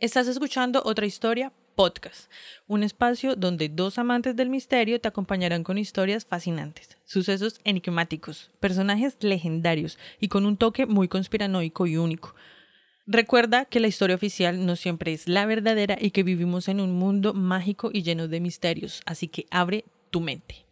Estás escuchando otra historia podcast, un espacio donde dos amantes del misterio te acompañarán con historias fascinantes, sucesos enigmáticos, personajes legendarios y con un toque muy conspiranoico y único. Recuerda que la historia oficial no siempre es la verdadera y que vivimos en un mundo mágico y lleno de misterios, así que abre tu mente.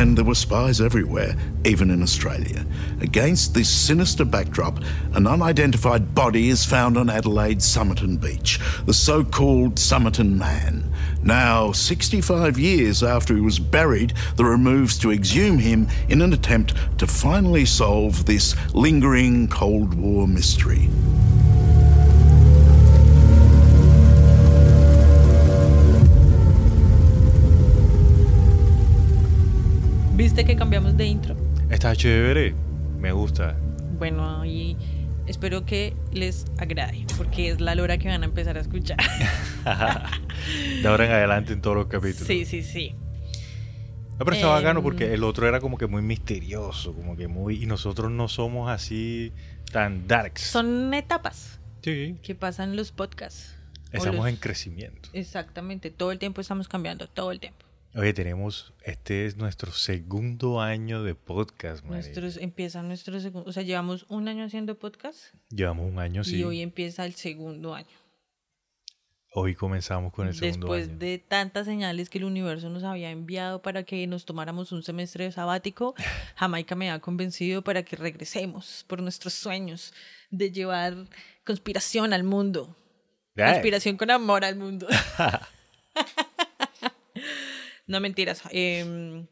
And there were spies everywhere, even in Australia. Against this sinister backdrop, an unidentified body is found on Adelaide's Somerton Beach, the so called Somerton Man. Now, 65 years after he was buried, there are moves to exhume him in an attempt to finally solve this lingering Cold War mystery. ¿Viste que cambiamos de intro? Está chévere, me gusta. Bueno, y espero que les agrade, porque es la hora que van a empezar a escuchar. de ahora en adelante en todos los capítulos. Sí, sí, sí. No, pero está Em, bacano porque el otro era como que muy misterioso, como que muy... Y nosotros no somos así tan darks. Son etapas Sí. que pasan los podcasts. Estamos los- en crecimiento. Exactamente, todo el tiempo estamos cambiando, todo el tiempo. Oye, tenemos... Este es nuestro segundo año de podcast, man. Nuestros, empieza nuestro segundo, o sea, llevamos un año haciendo podcast Llevamos un año, sí. y hoy empieza el segundo año. Hoy comenzamos con el segundo Después año. de tantas señales que el universo nos había enviado para que nos tomáramos un semestre sabático, Jamaica me ha convencido para que regresemos por nuestros sueños de llevar conspiración al mundo. Conspiración con amor al mundo. no mentiras. em,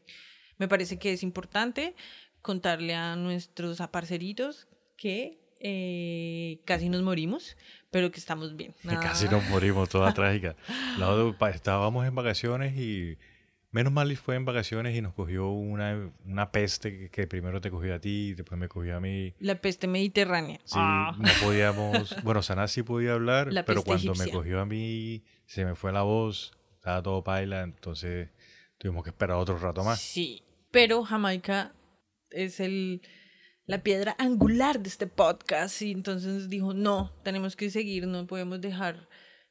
me parece que es importante contarle a nuestros aparceritos que eh, casi nos morimos, pero que estamos bien. Casi Ah. nos morimos, toda trágica. Estábamos en vacaciones y menos mal fue en vacaciones y nos cogió una, una peste que, primero te cogió a ti y después me cogió a mí. La peste mediterránea. Sí, Ah. no podíamos, bueno, Sana sí podía hablar, La pero cuando me cogió a mí se me fue la voz, estaba todo paila, entonces tuvimos que esperar otro rato más. Sí, pero Jamaica es el, la piedra angular de este podcast y entonces dijo, no, tenemos que seguir, no podemos dejar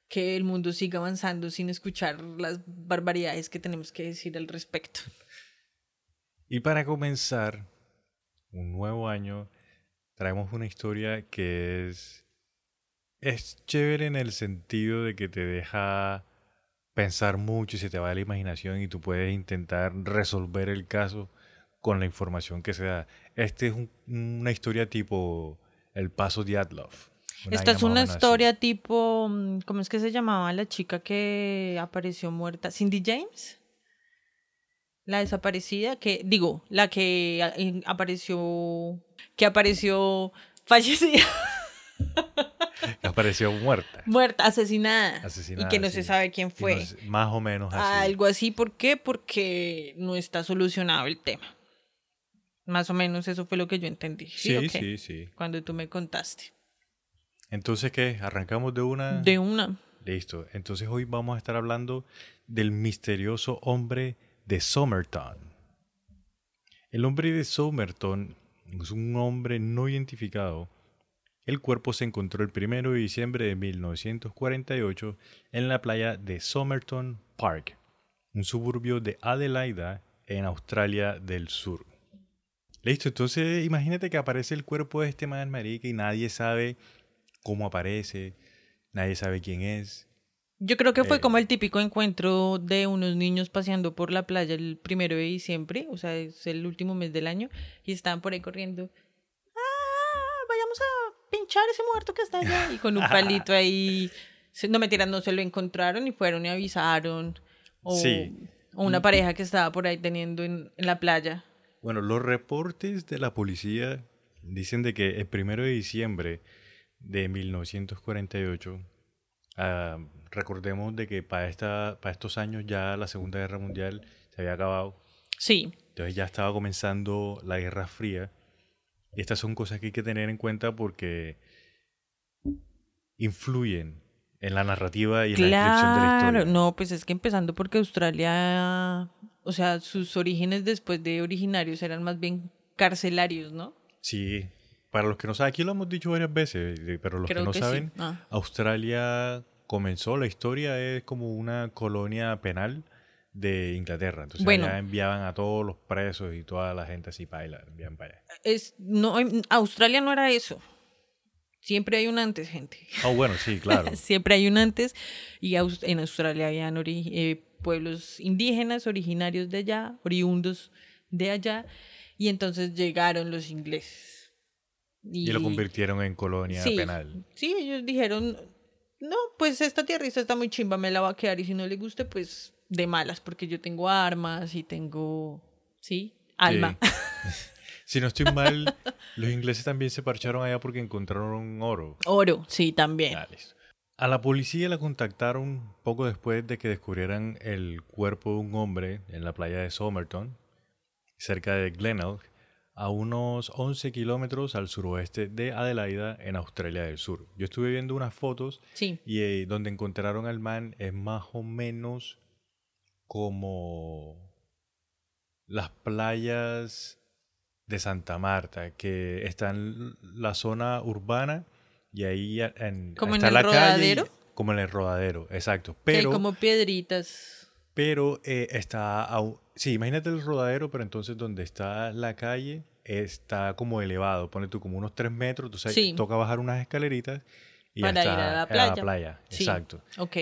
que el mundo siga avanzando sin escuchar las barbaridades que tenemos que decir al respecto. Y para comenzar un nuevo año, traemos una historia que es, es chévere en el sentido de que te deja pensar mucho y se te va la imaginación y tú puedes intentar resolver el caso con la información que se da. Este es un- una historia tipo El Paso de Adlov. Esta es una así. historia tipo, mm, ¿cómo es que se llamaba la chica que apareció muerta? Cindy James. La desaparecida, que digo, la que en- apareció, que apareció fallecida, que apareció muerta. muerta, asesinada, Asesinada, y que no sí. se sabe quién fue. no más o menos así. Algo así, ¿por qué? Porque no está solucionado el tema. Más o menos eso fue lo que yo entendí. Sí, sí, sí, sí. Cuando tú me contaste. Entonces, ¿qué? ¿Arrancamos de una? De una. Listo. Entonces hoy vamos a estar hablando del misterioso hombre de Somerton. El hombre de Somerton es un hombre no identificado. El cuerpo se encontró el 1 de diciembre de 1948 en la playa de Somerton Park, un suburbio de Adelaida en Australia del Sur. Listo, entonces imagínate que aparece el cuerpo de este man marica y nadie sabe cómo aparece, nadie sabe quién es. Yo creo que fue Eh. como el típico encuentro de unos niños paseando por la playa el primero de diciembre, o sea, es el último mes del año, y estaban por ahí corriendo. ¡Ah! Vayamos a pinchar ese muerto que está allá. Y con un palito ahí. No mentiras, no se lo encontraron y fueron y avisaron. O, Sí. o una pareja que estaba por ahí teniendo en, en la playa. Bueno, los reportes de la policía dicen de que el primero de diciembre de 1948, ah, recordemos de que para, esta, para estos años ya la Segunda Guerra Mundial se había acabado, Sí, entonces ya estaba comenzando la Guerra Fría. Y estas son cosas que hay que tener en cuenta porque influyen en la narrativa y en la descripción de la Claro, historia. no, pues es que empezando porque Australia, o sea, sus orígenes después de originarios eran más bien carcelarios, ¿no? Sí, para los que no saben, aquí lo hemos dicho varias veces, eh, pero los Creo que no que sí. saben, Ah. Australia comenzó, la historia es como una colonia penal de Inglaterra. Entonces Bueno. allá enviaban a todos los presos y toda la gente así para allá, enviaban para allá. Es, no, Australia no era eso. Siempre hay un antes, gente. Ah, bueno, sí, claro. Siempre hay un antes y Aus- en Australia habían eh, pueblos indígenas originarios de allá, oriundos de allá, y entonces llegaron los ingleses. Y lo convirtieron en colonia sí, penal. Sí, ellos dijeron, no, pues esta tierrita está muy chimba, me la va a quedar y si no le guste, pues de malas, porque yo tengo armas y tengo, sí, alma. Sí. si no estoy mal, los ingleses también se parcharon allá porque encontraron oro. Oro, sí, también. Ah. A la policía la contactaron poco después de que descubrieran el cuerpo de un hombre en la playa de Somerton, cerca de Glenelg, a unos 11 kilómetros al suroeste de Adelaida, en Australia del Sur. Yo estuve viendo unas fotos Sí, y eh, donde encontraron al man es más o menos como las playas de Santa Marta, que está en la zona urbana y ahí a- en, ¿Como en está el la calle rodadero? como en el rodadero, exacto. que hay Pero, como piedritas. pero eh, está, au- sí, imagínate el rodadero, pero entonces donde está la calle está como elevado, pone tú como unos 3 metros, entonces Sí. toca bajar unas escaleritas y ya Para ir a la en playa. playa. Sí. Exacto. Ok.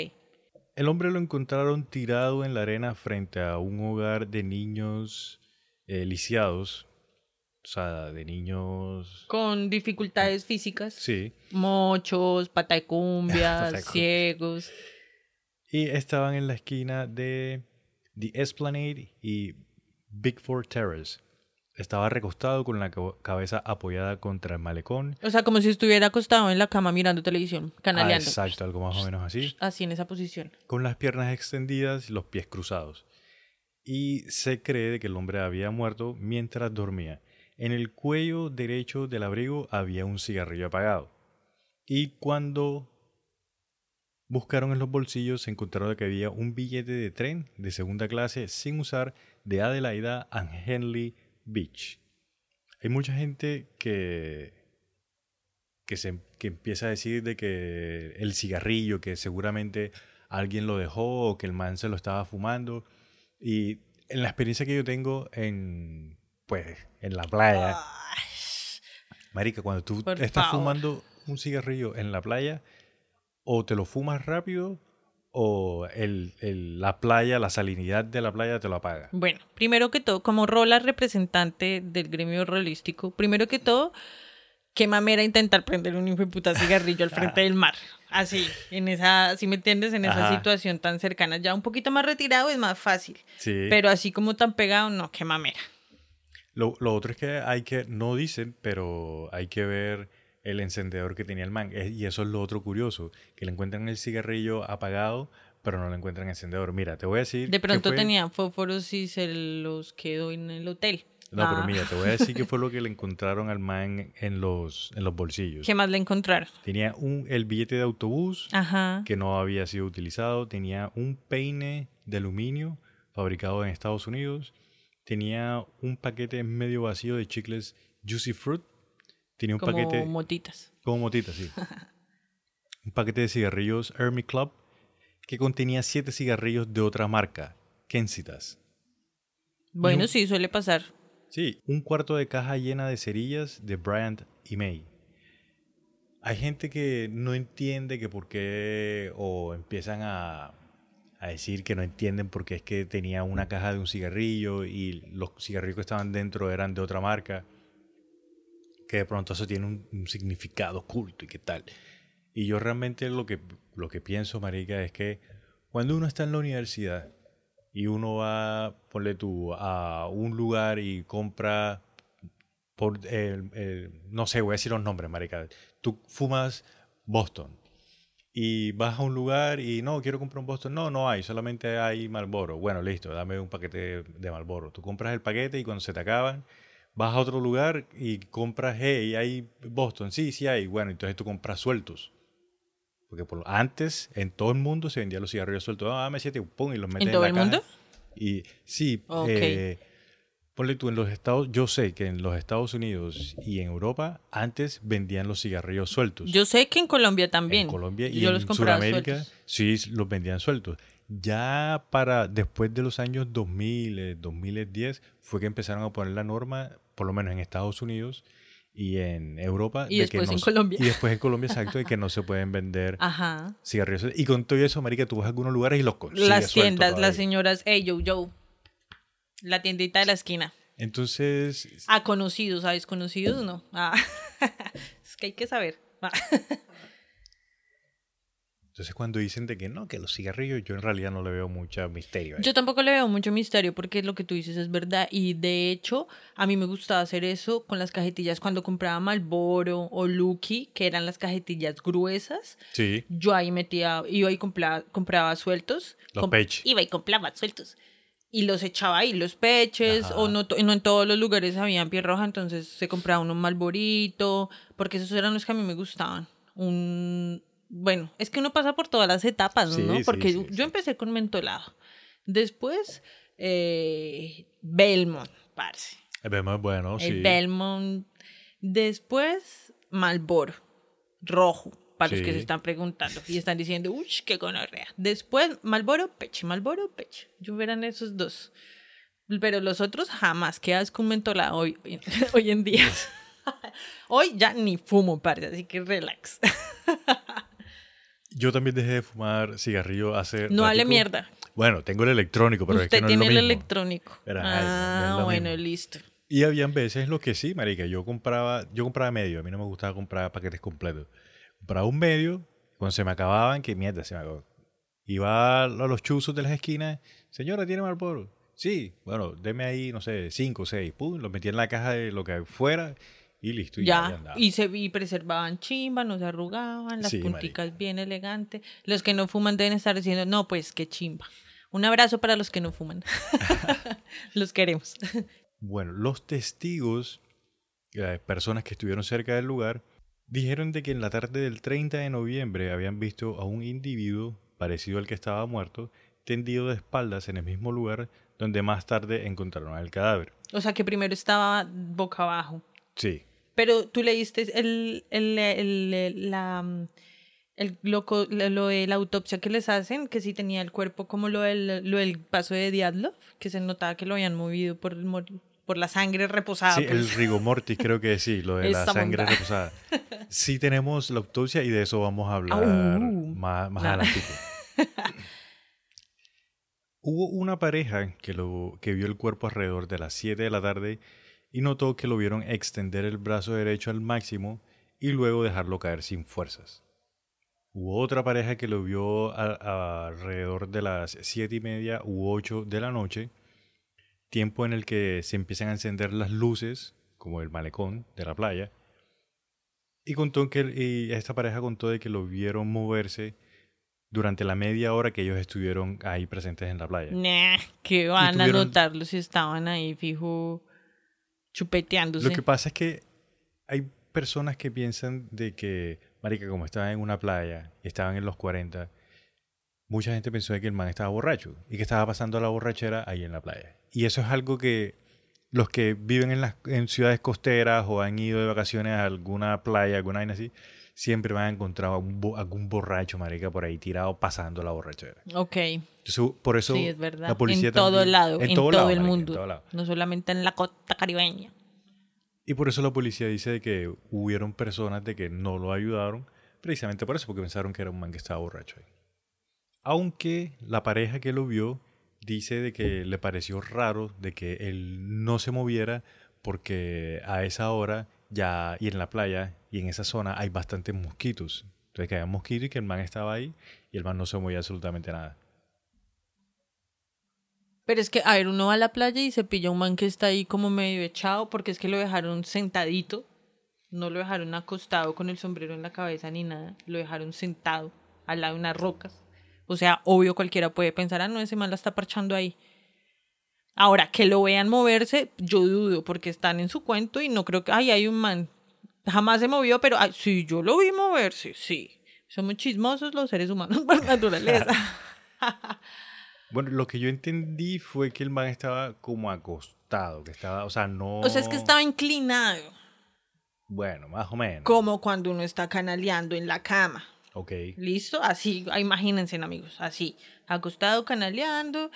El hombre lo encontraron tirado en la arena frente a un hogar de niños eh, lisiados. O sea, de niños... Con dificultades físicas. Sí. Mochos, patacumbias, ciegos. Y estaban en la esquina de The Esplanade y Bigford Terrace. Estaba recostado con la ca- cabeza apoyada contra el malecón. O sea, como si estuviera acostado en la cama mirando televisión, Ah, canaleando. exacto, algo más o menos así. Así en esa posición. con las piernas extendidas y los pies cruzados. Y se cree que el hombre había muerto mientras dormía. En el cuello derecho del abrigo había un cigarrillo apagado. Y cuando buscaron en los bolsillos se encontraron que había un billete de tren de segunda clase sin usar de Adelaida a Henley Beach. Hay mucha gente que que, se, que empieza a decir de que el cigarrillo, que seguramente alguien lo dejó o que el man se lo estaba fumando. Y en la experiencia que yo tengo en, pues, en la playa, Marica, cuando tú Por estás favor. fumando un cigarrillo en la playa, o te lo fumas rápido, o el, el- la playa, la salinidad de la playa te lo apaga. Bueno, primero que todo, como rola representante del gremio rolístico, primero que todo, qué mamera intentar prender un hijo de puta cigarrillo al frente del mar. Así, en esa, si me entiendes, en esa Ajá. situación tan cercana. Ya un poquito más retirado es más fácil. Sí. Pero así como tan pegado, no, qué mamera. Lo, lo otro es que hay que, no dicen, pero hay que ver el encendedor que tenía el man. Es- Y eso es lo otro curioso, que le encuentran el cigarrillo apagado, pero no le encuentran encendedor. Mira, te voy a decir... De pronto tenía fósforos y se los quedó en el hotel. No, pero Ah, mira, te voy a decir qué fue lo que le encontraron al man en los, en los bolsillos. ¿Qué más le encontraron? Tenía un, el billete de autobús Ajá. que no había sido utilizado, tenía un peine de aluminio fabricado en Estados Unidos, tenía un paquete medio vacío de chicles Juicy Fruit, tenía un Como paquete motitas. como motita, sí. un paquete de cigarrillos Army Club que contenía siete cigarrillos de otra marca, Kensitas. Bueno, un- sí, suele pasar. Sí, un cuarto de caja llena de cerillas de Bryant y May. Hay gente que no entiende que por qué, o empiezan a, a decir que no entienden por qué es que tenía una caja de un cigarrillo y los cigarrillos que estaban dentro eran de otra marca, que de pronto eso tiene un, significado oculto y qué tal. Y yo realmente lo que, lo que pienso, Marica, es que cuando uno está en la universidad y uno va, ponle tú, a un lugar y compra, por, el- el- no sé, voy a decir los nombres, marica. Tú fumas Boston y vas a un lugar y no, quiero comprar un Boston. No, no hay, solamente hay Marlboro. Bueno, listo, dame un paquete de Marlboro. Tú compras el paquete y cuando se te acaban, vas a otro lugar y compras, hey, hay Boston. Sí, sí hay. Bueno, entonces tú compras sueltos. Porque por, antes en todo el mundo se vendían los cigarrillos sueltos. Ah, dame siete, pum, y los meten en, todo la el caja. mundo? Y sí, Ok. eh, ponle tú en los Estados, yo sé que en los Estados Unidos y en Europa antes vendían los cigarrillos sueltos. Yo sé que en Colombia también. En Colombia y yo en los Sudamérica sueltos. sí los vendían sueltos. Ya para después de los años 2000, eh, 2010 fue que empezaron a poner la norma, por lo menos en Estados Unidos y en Europa. Y de que después no en Colombia. Y después en Colombia, exacto, de que no se pueden vender Ajá. cigarrillos. Y con todo eso, marica, tú vas a algunos lugares y los consigues Las tiendas, las señoras, hey, yo, yo. La tiendita de la esquina. Entonces, A conocidos, a desconocidos, no. Ah. es que hay que saber. Ah. entonces cuando dicen de que no, que los cigarrillos, yo en realidad no le veo mucho misterio. ahí. Yo tampoco le veo mucho misterio porque lo que tú dices es verdad. Y de hecho, a mí me gustaba hacer eso con las cajetillas cuando compraba Malboro o Lucky, que eran las cajetillas gruesas. Sí, Yo ahí metía, iba y compraba, compraba sueltos. Los Com- pech. Iba y compraba sueltos. Y los echaba ahí, los peches, Ajá. o no, no en todos los lugares había piel roja, entonces se compraba uno malborito, porque esos eran los que a mí me gustaban. Un, bueno, es que uno pasa por todas las etapas, Sí, ¿no? Porque sí, yo empecé con mentolado. Después, eh, Belmont, parce. el Belmont es bueno, El sí. Belmont. Después, Malboro, rojo, para los que se están preguntando y están diciendo, uy, qué gonorrea. Después, Malboro, peche, Malboro, peche. Yo verán esos dos. Pero los otros jamás. Qué asco un mentolado hoy, hoy, hoy en día. hoy ya ni fumo, parce, así que relax. Yo también dejé de fumar cigarrillo hace. No hable mierda. Bueno, tengo el electrónico, pero es Usted que no tiene es lo el mismo. electrónico. Pero, ay, no es ah, lo bueno, mismo. listo. Y habían veces lo que sí, marica, yo compraba, yo compraba medio, a mí no me gustaba comprar paquetes completos. Compraba un medio, cuando se me acababan, que mierda, se me acabó. Iba a los chuzos de las esquinas, señora, ¿tiene Marlboro? Sí, bueno, deme ahí, no sé, cinco o seis, pum, los metí en la caja de lo que fuera y listo. Y ya, y se y preservaban chimba, no se arrugaban, las Sí, punticas bien elegantes. Los que no fuman deben estar diciendo, no, pues qué chimba. Un abrazo para los que no fuman. los queremos. Bueno, los testigos, eh, personas que estuvieron cerca del lugar, dijeron de que en la tarde del 30 de noviembre habían visto a un individuo parecido al que estaba muerto, tendido de espaldas en el mismo lugar donde más tarde encontraron el cadáver. O sea que primero estaba boca abajo. Sí, Pero tú leíste el, el, el, la, el- lo, co- lo- de la autopsia que les hacen, que sí tenía el cuerpo como lo del, lo del paso de Diatlov, que se notaba que lo habían movido por, por la sangre reposada. sí, por el el- rigor mortis creo que sí, lo de la sangre reposada. Sí tenemos la autopsia y de eso vamos a hablar más, adelante. Hubo una pareja que, lo, que vio el cuerpo alrededor de las 7 de la tarde y notó que lo vieron extender el brazo derecho al máximo y luego dejarlo caer sin fuerzas. Hubo otra pareja que lo vio a- a alrededor de las 7 y media u 8 de la noche, tiempo en el que se empiezan a encender las luces, como el malecón de la playa, y contó que y esta pareja contó de que lo vieron moverse durante la media hora que ellos estuvieron ahí presentes en la playa. Nah, que van a notarlo si estaban ahí fijo chupeteándose. Lo que pasa es que hay personas que piensan de que, marica, como estaban en una playa y estaban en los 40, mucha gente pensó de que el man estaba borracho y que estaba pasando la borrachera ahí en la playa. Y eso es algo que los que viven en las en ciudades costeras o han ido de vacaciones a alguna playa, alguna así, siempre van a encontrar a un bo- algún borracho, marica, por ahí tirado pasando la borrachera. Ok, Entonces, por eso sí, es verdad. la policía en todo también- lado, en, todo, lado, el marica, mundo. todo lado. No solamente en la costa caribeña. Y por eso la policía dice de que hubieron personas de que no lo ayudaron, precisamente por eso, porque pensaron que era un man que estaba borracho ahí. Aunque la pareja que lo vio dice de que le pareció raro de que él no se moviera porque a esa hora ya y en la playa y en esa zona hay bastantes mosquitos. Entonces que había mosquitos y que el man estaba ahí y el man no se movía absolutamente nada. Pero es que, a ver, uno va a la playa y se pilla un man que está ahí como medio echado porque es que lo dejaron sentadito. No lo dejaron acostado con el sombrero en la cabeza ni nada. Lo dejaron sentado al lado de unas rocas. O sea, obvio cualquiera puede pensar, ah, no, ese man la está parchando ahí. Ahora, que lo vean moverse, yo dudo, porque están en su cuento y no creo que, ay, hay un man. Jamás se movió, pero, ay, sí, yo lo vi moverse, sí. Somos chismosos los seres humanos por naturaleza. Bueno, lo que yo entendí fue que el man estaba como acostado, que estaba, o sea, no... o sea, es que estaba inclinado, Bueno, más o menos. como cuando uno está canaleando en la cama. Ok. ¿Listo? Así, ah, imagínense, amigos, así, acostado, canaleando.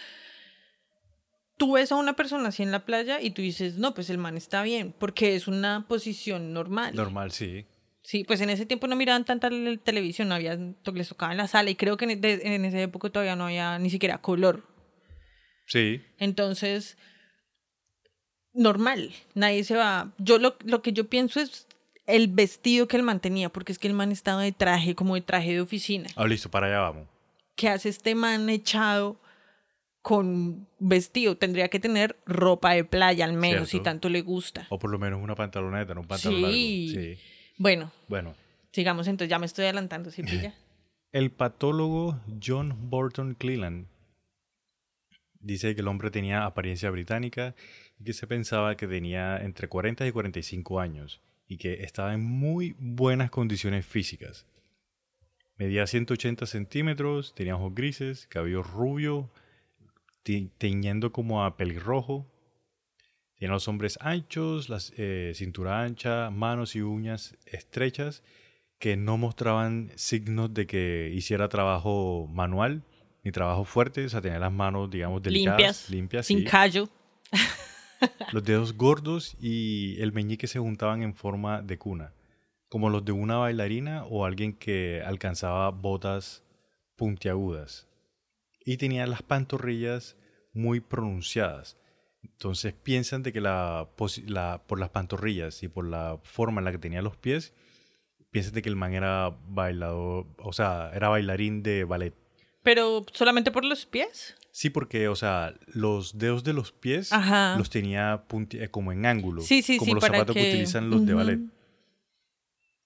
Tú ves a una persona así en la playa y tú dices, no, pues el man está bien, porque es una posición normal. Normal, sí. Sí, pues en ese tiempo no miraban tanta televisión, no había, les tocaba en la sala y creo que en, de- en esa época todavía no había ni siquiera color. Sí. Entonces, normal, nadie se va. Yo lo, lo que yo pienso es el vestido que él mantenía, porque es que el man estaba de traje, como de traje de oficina. Ah, listo, para allá vamos. ¿Qué hace este man echado con vestido? Tendría que tener ropa de playa al menos, si tanto le gusta. O por lo menos una pantaloneta, no un pantalón Sí. largo. Sí. Bueno, Bueno, sigamos entonces, ya me estoy adelantando, ¿sí pilla? el patólogo John Burton Cleland dice que el hombre tenía apariencia británica y que se pensaba que tenía entre 40 y 45 años y que estaba en muy buenas condiciones físicas. Medía 180 centímetros, tenía ojos grises, cabello rubio, teñiendo como a pelirrojo. Tenía los hombres anchos, la cintura ancha, manos y uñas estrechas que no mostraban signos de que hiciera trabajo manual ni trabajo fuerte, o sea, tenía las manos, digamos, delicadas, Limpias, limpias, sin sí. callo. los dedos gordos y el meñique se juntaban en forma de cuna, como los de una bailarina o alguien que alcanzaba botas puntiagudas. Y tenía las pantorrillas muy pronunciadas. Entonces piensan de que la, por las pantorrillas y por la forma en la que tenía los pies, piensan de que el man era bailador, o sea, era bailarín de ballet. Pero solamente por los pies. Sí, porque, o sea, los dedos de los pies Ajá. los tenía eh, como en ángulo. Sí, sí, como sí, los para zapatos que, que- utilizan los de ballet.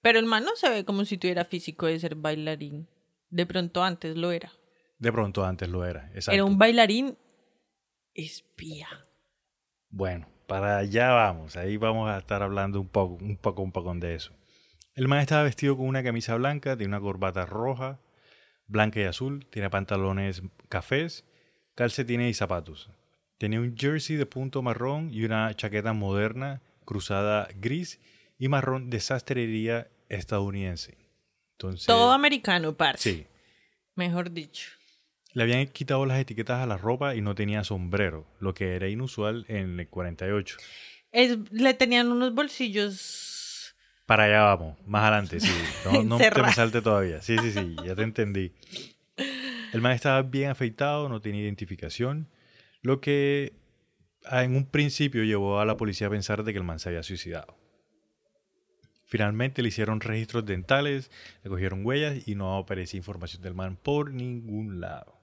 Pero el man no se ve como si tuviera físico de ser bailarín. De pronto antes lo era. De pronto antes lo era. Exacto. Era un bailarín espía. Bueno, para allá vamos. Ahí vamos a estar hablando un poco, un poco, un poco de eso. El man estaba vestido con una camisa blanca, tiene una corbata roja, blanca y azul, tiene pantalones cafés, calcetines y zapatos. Tenía un jersey de punto marrón y una chaqueta moderna cruzada gris y marrón de sastrería estadounidense. Entonces, Todo americano, parce. sí. Mejor dicho. Le habían quitado las etiquetas a la ropa y no tenía sombrero, lo que era inusual en el 48. Es- le tenían unos bolsillos. Para allá vamos, más adelante, sí. No, no te me salte todavía. Sí, sí, sí, ya te entendí. El man estaba bien afeitado, no tenía identificación, lo que ah, en un principio llevó a la policía a pensar de que el man se había suicidado. Finalmente le hicieron registros dentales, le cogieron huellas y no aparecía información del man por ningún lado.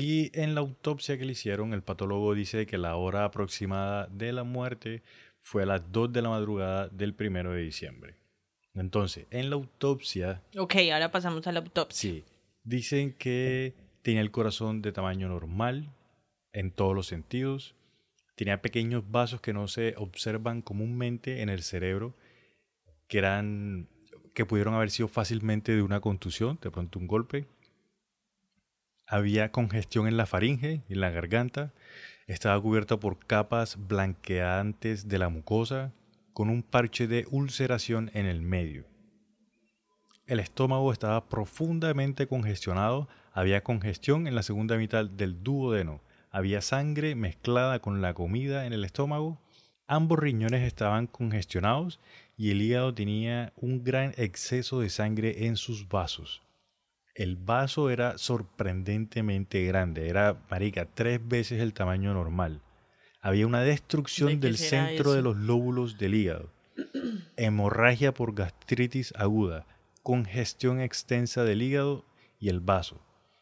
Y en la autopsia que le hicieron, el patólogo dice que la hora aproximada de la muerte fue a las 2 de la madrugada del primero de diciembre. Entonces, en la autopsia, Ok, ahora pasamos a la autopsia. sí, dicen que tenía el corazón de tamaño normal en todos los sentidos, tenía pequeños vasos que no se observan comúnmente en el cerebro, que eran que pudieron haber sido fácilmente de una contusión, de pronto un golpe. Había congestión en la faringe y en la garganta. Estaba cubierta por capas blanqueantes de la mucosa, con un parche de ulceración en el medio. El estómago estaba profundamente congestionado. Había congestión en la segunda mitad del duodeno. Había sangre mezclada con la comida en el estómago. Ambos riñones estaban congestionados y el hígado tenía un gran exceso de sangre en sus vasos. El vaso era sorprendentemente grande, era, marica, tres veces el tamaño normal. Había una destrucción ¿De qué del centro de los lóbulos del hígado, hemorragia por gastritis aguda, congestión extensa del hígado y el vaso,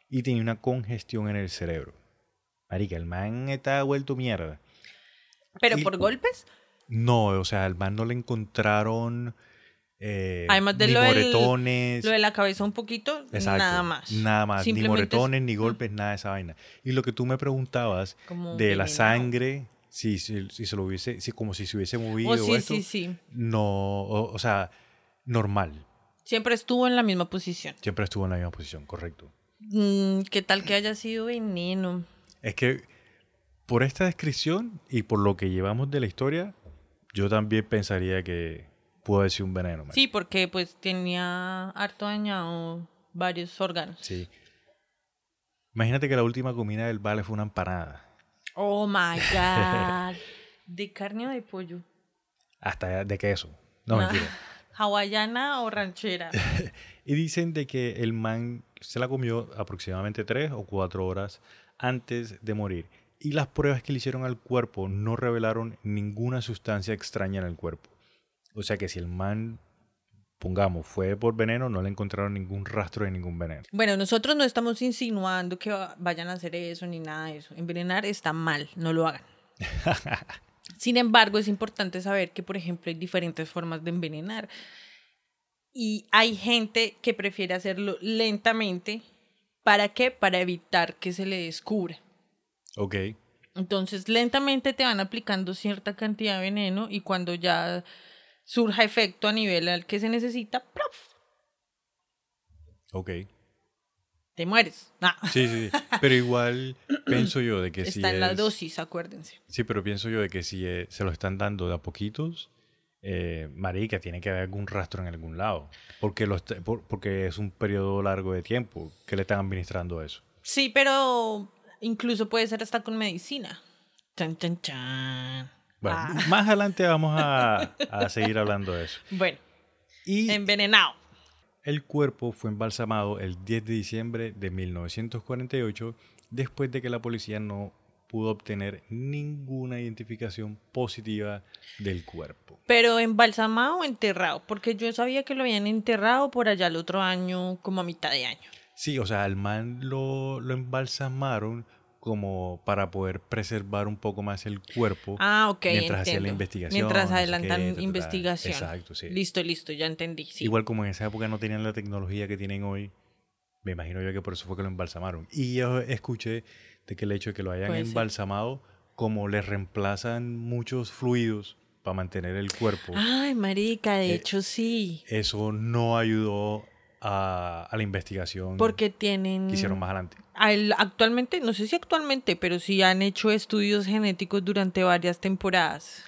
y tenía una congestión en el cerebro. Marica, el man estaba vuelto mierda. ¿Pero Y- por golpes? No, o sea, al man no le encontraron eh, Además de ni lo del- moretones. Lo de la cabeza un poquito, Exacto, nada más. Nada más, ni es- moretones, ni golpes, nada de esa vaina. Y lo que tú me preguntabas Como de la sangre, si, si, si se lo hubiese, si, como si se hubiese movido Oh, sí, esto, sí, sí. no, o, o sea, normal. Siempre estuvo en la misma posición. Siempre estuvo en la misma posición, correcto. Mm, ¿Qué tal que haya sido veneno? Es que por esta descripción y por lo que llevamos de la historia, yo también pensaría que pudo haber sido un veneno. marica. Sí, porque pues tenía harto dañado varios órganos. Sí. Imagínate que la última comida del vale fue una empanada. Oh my God. ¿De carne o de pollo? Hasta de queso. No, mentira. ¿Hawaiana o ranchera? Y dicen de que el man se la comió aproximadamente tres o cuatro horas antes de morir. Y las pruebas que le hicieron al cuerpo no revelaron ninguna sustancia extraña en el cuerpo. O sea que si el man, pongamos, fue por veneno, no le encontraron ningún rastro de ningún veneno. Bueno, nosotros no estamos insinuando que va- vayan a hacer eso ni nada de eso. Envenenar está mal, no lo hagan. Sin embargo, es importante saber que, por ejemplo, hay diferentes formas de envenenar. Y hay gente que prefiere hacerlo lentamente. ¿Para qué? Para evitar que se le descubra. Ok. Entonces, lentamente te van aplicando cierta cantidad de veneno y cuando ya surja efecto a nivel al que se necesita, ¡prof! Ok. te mueres. Ah, Sí, sí, sí. Pero igual pienso yo de que si Está en la es- dosis, acuérdense. Sí, pero pienso yo de que si eh, se lo están dando de a poquitos, eh, marica, tiene que haber algún rastro en algún lado. Porque, por- porque es un periodo largo de tiempo que le están administrando eso. Sí, pero incluso puede ser hasta con medicina. Chan, chan, chan. Bueno, Ah. más adelante vamos a, a seguir hablando de eso. Bueno, Y envenenado. el cuerpo fue embalsamado el 10 de diciembre de 1948 después de que la policía no pudo obtener ninguna identificación positiva del cuerpo. Pero embalsamado o enterrado, porque yo sabía que lo habían enterrado por allá el otro año, como a mitad de año. Sí, o sea, al man lo, lo embalsamaron como para poder preservar un poco más el cuerpo. Ah. Mientras hacía la entiendo. investigación, Mientras adelantan qué, investigación. Exacto, sí. Listo, listo, ya entendí. Sí. Igual como en esa época no tenían la tecnología que tienen hoy, me imagino yo que por eso fue que lo embalsamaron. Y yo escuché de que el hecho de que lo hayan Puede ser. embalsamado, como le reemplazan muchos fluidos para mantener el cuerpo, Ay, marica, de Eh, hecho sí. eso no ayudó a, a la investigación Porque tienen... que hicieron más adelante. Al- actualmente, no sé si actualmente, pero sí han hecho estudios genéticos durante varias temporadas.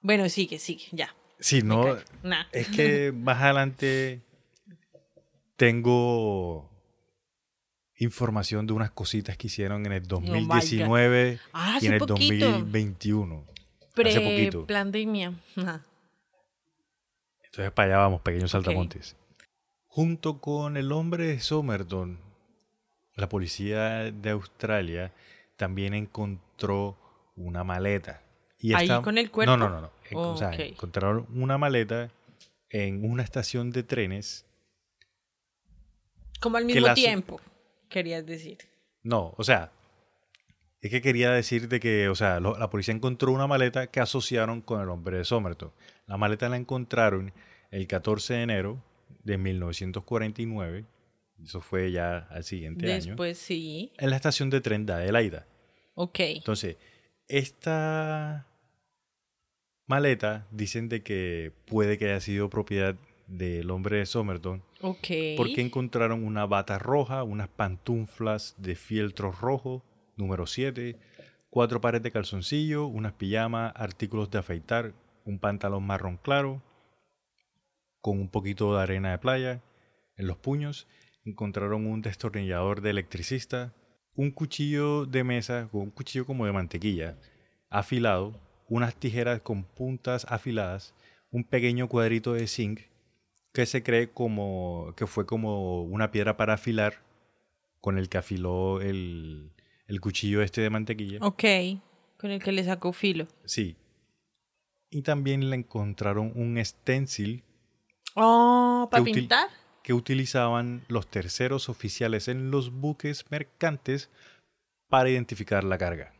Bueno, sigue, sigue, ya. Sí, no. Nah. es que más adelante tengo información de unas cositas que hicieron en el 2019 Ah, y en el poquito. 2021. hace poquito. Pre-pandemia. Ajá. Entonces para allá vamos, pequeños saltamontes. Junto con el hombre de Somerton, la policía de Australia también encontró una maleta. Y ¿Ahí esta- con el cuerpo? No, no, no. no. O sea, encontraron una maleta en una estación de trenes. Como al mismo la tiempo, querías decir. No, o sea, es que quería decir de que, o sea, lo- la policía encontró una maleta que asociaron con el hombre de Somerton. La maleta la encontraron el 14 de enero de 1949. Eso fue ya al siguiente año. Después sí. En la estación de tren de Adelaida. Ok. Entonces, esta maleta dicen de que puede que haya sido propiedad del hombre de Somerton Ok. porque encontraron una bata roja, unas pantuflas de fieltro rojo, número 7, cuatro pares de calzoncillo, unas pijamas, artículos de afeitar, un pantalón marrón claro, con un poquito de arena de playa en los puños. Encontraron un destornillador de electricista, un cuchillo de mesa, un cuchillo como de mantequilla, afilado, unas tijeras con puntas afiladas, un pequeño cuadrito de zinc que se cree como que fue como una piedra para afilar con el que afiló el, el cuchillo este de mantequilla. Ok. Con el que le sacó filo. Sí. Y también le encontraron un stencil Oh, ¿para ¿Qué util- pintar? que utilizaban los terceros oficiales en los buques mercantes para identificar la carga.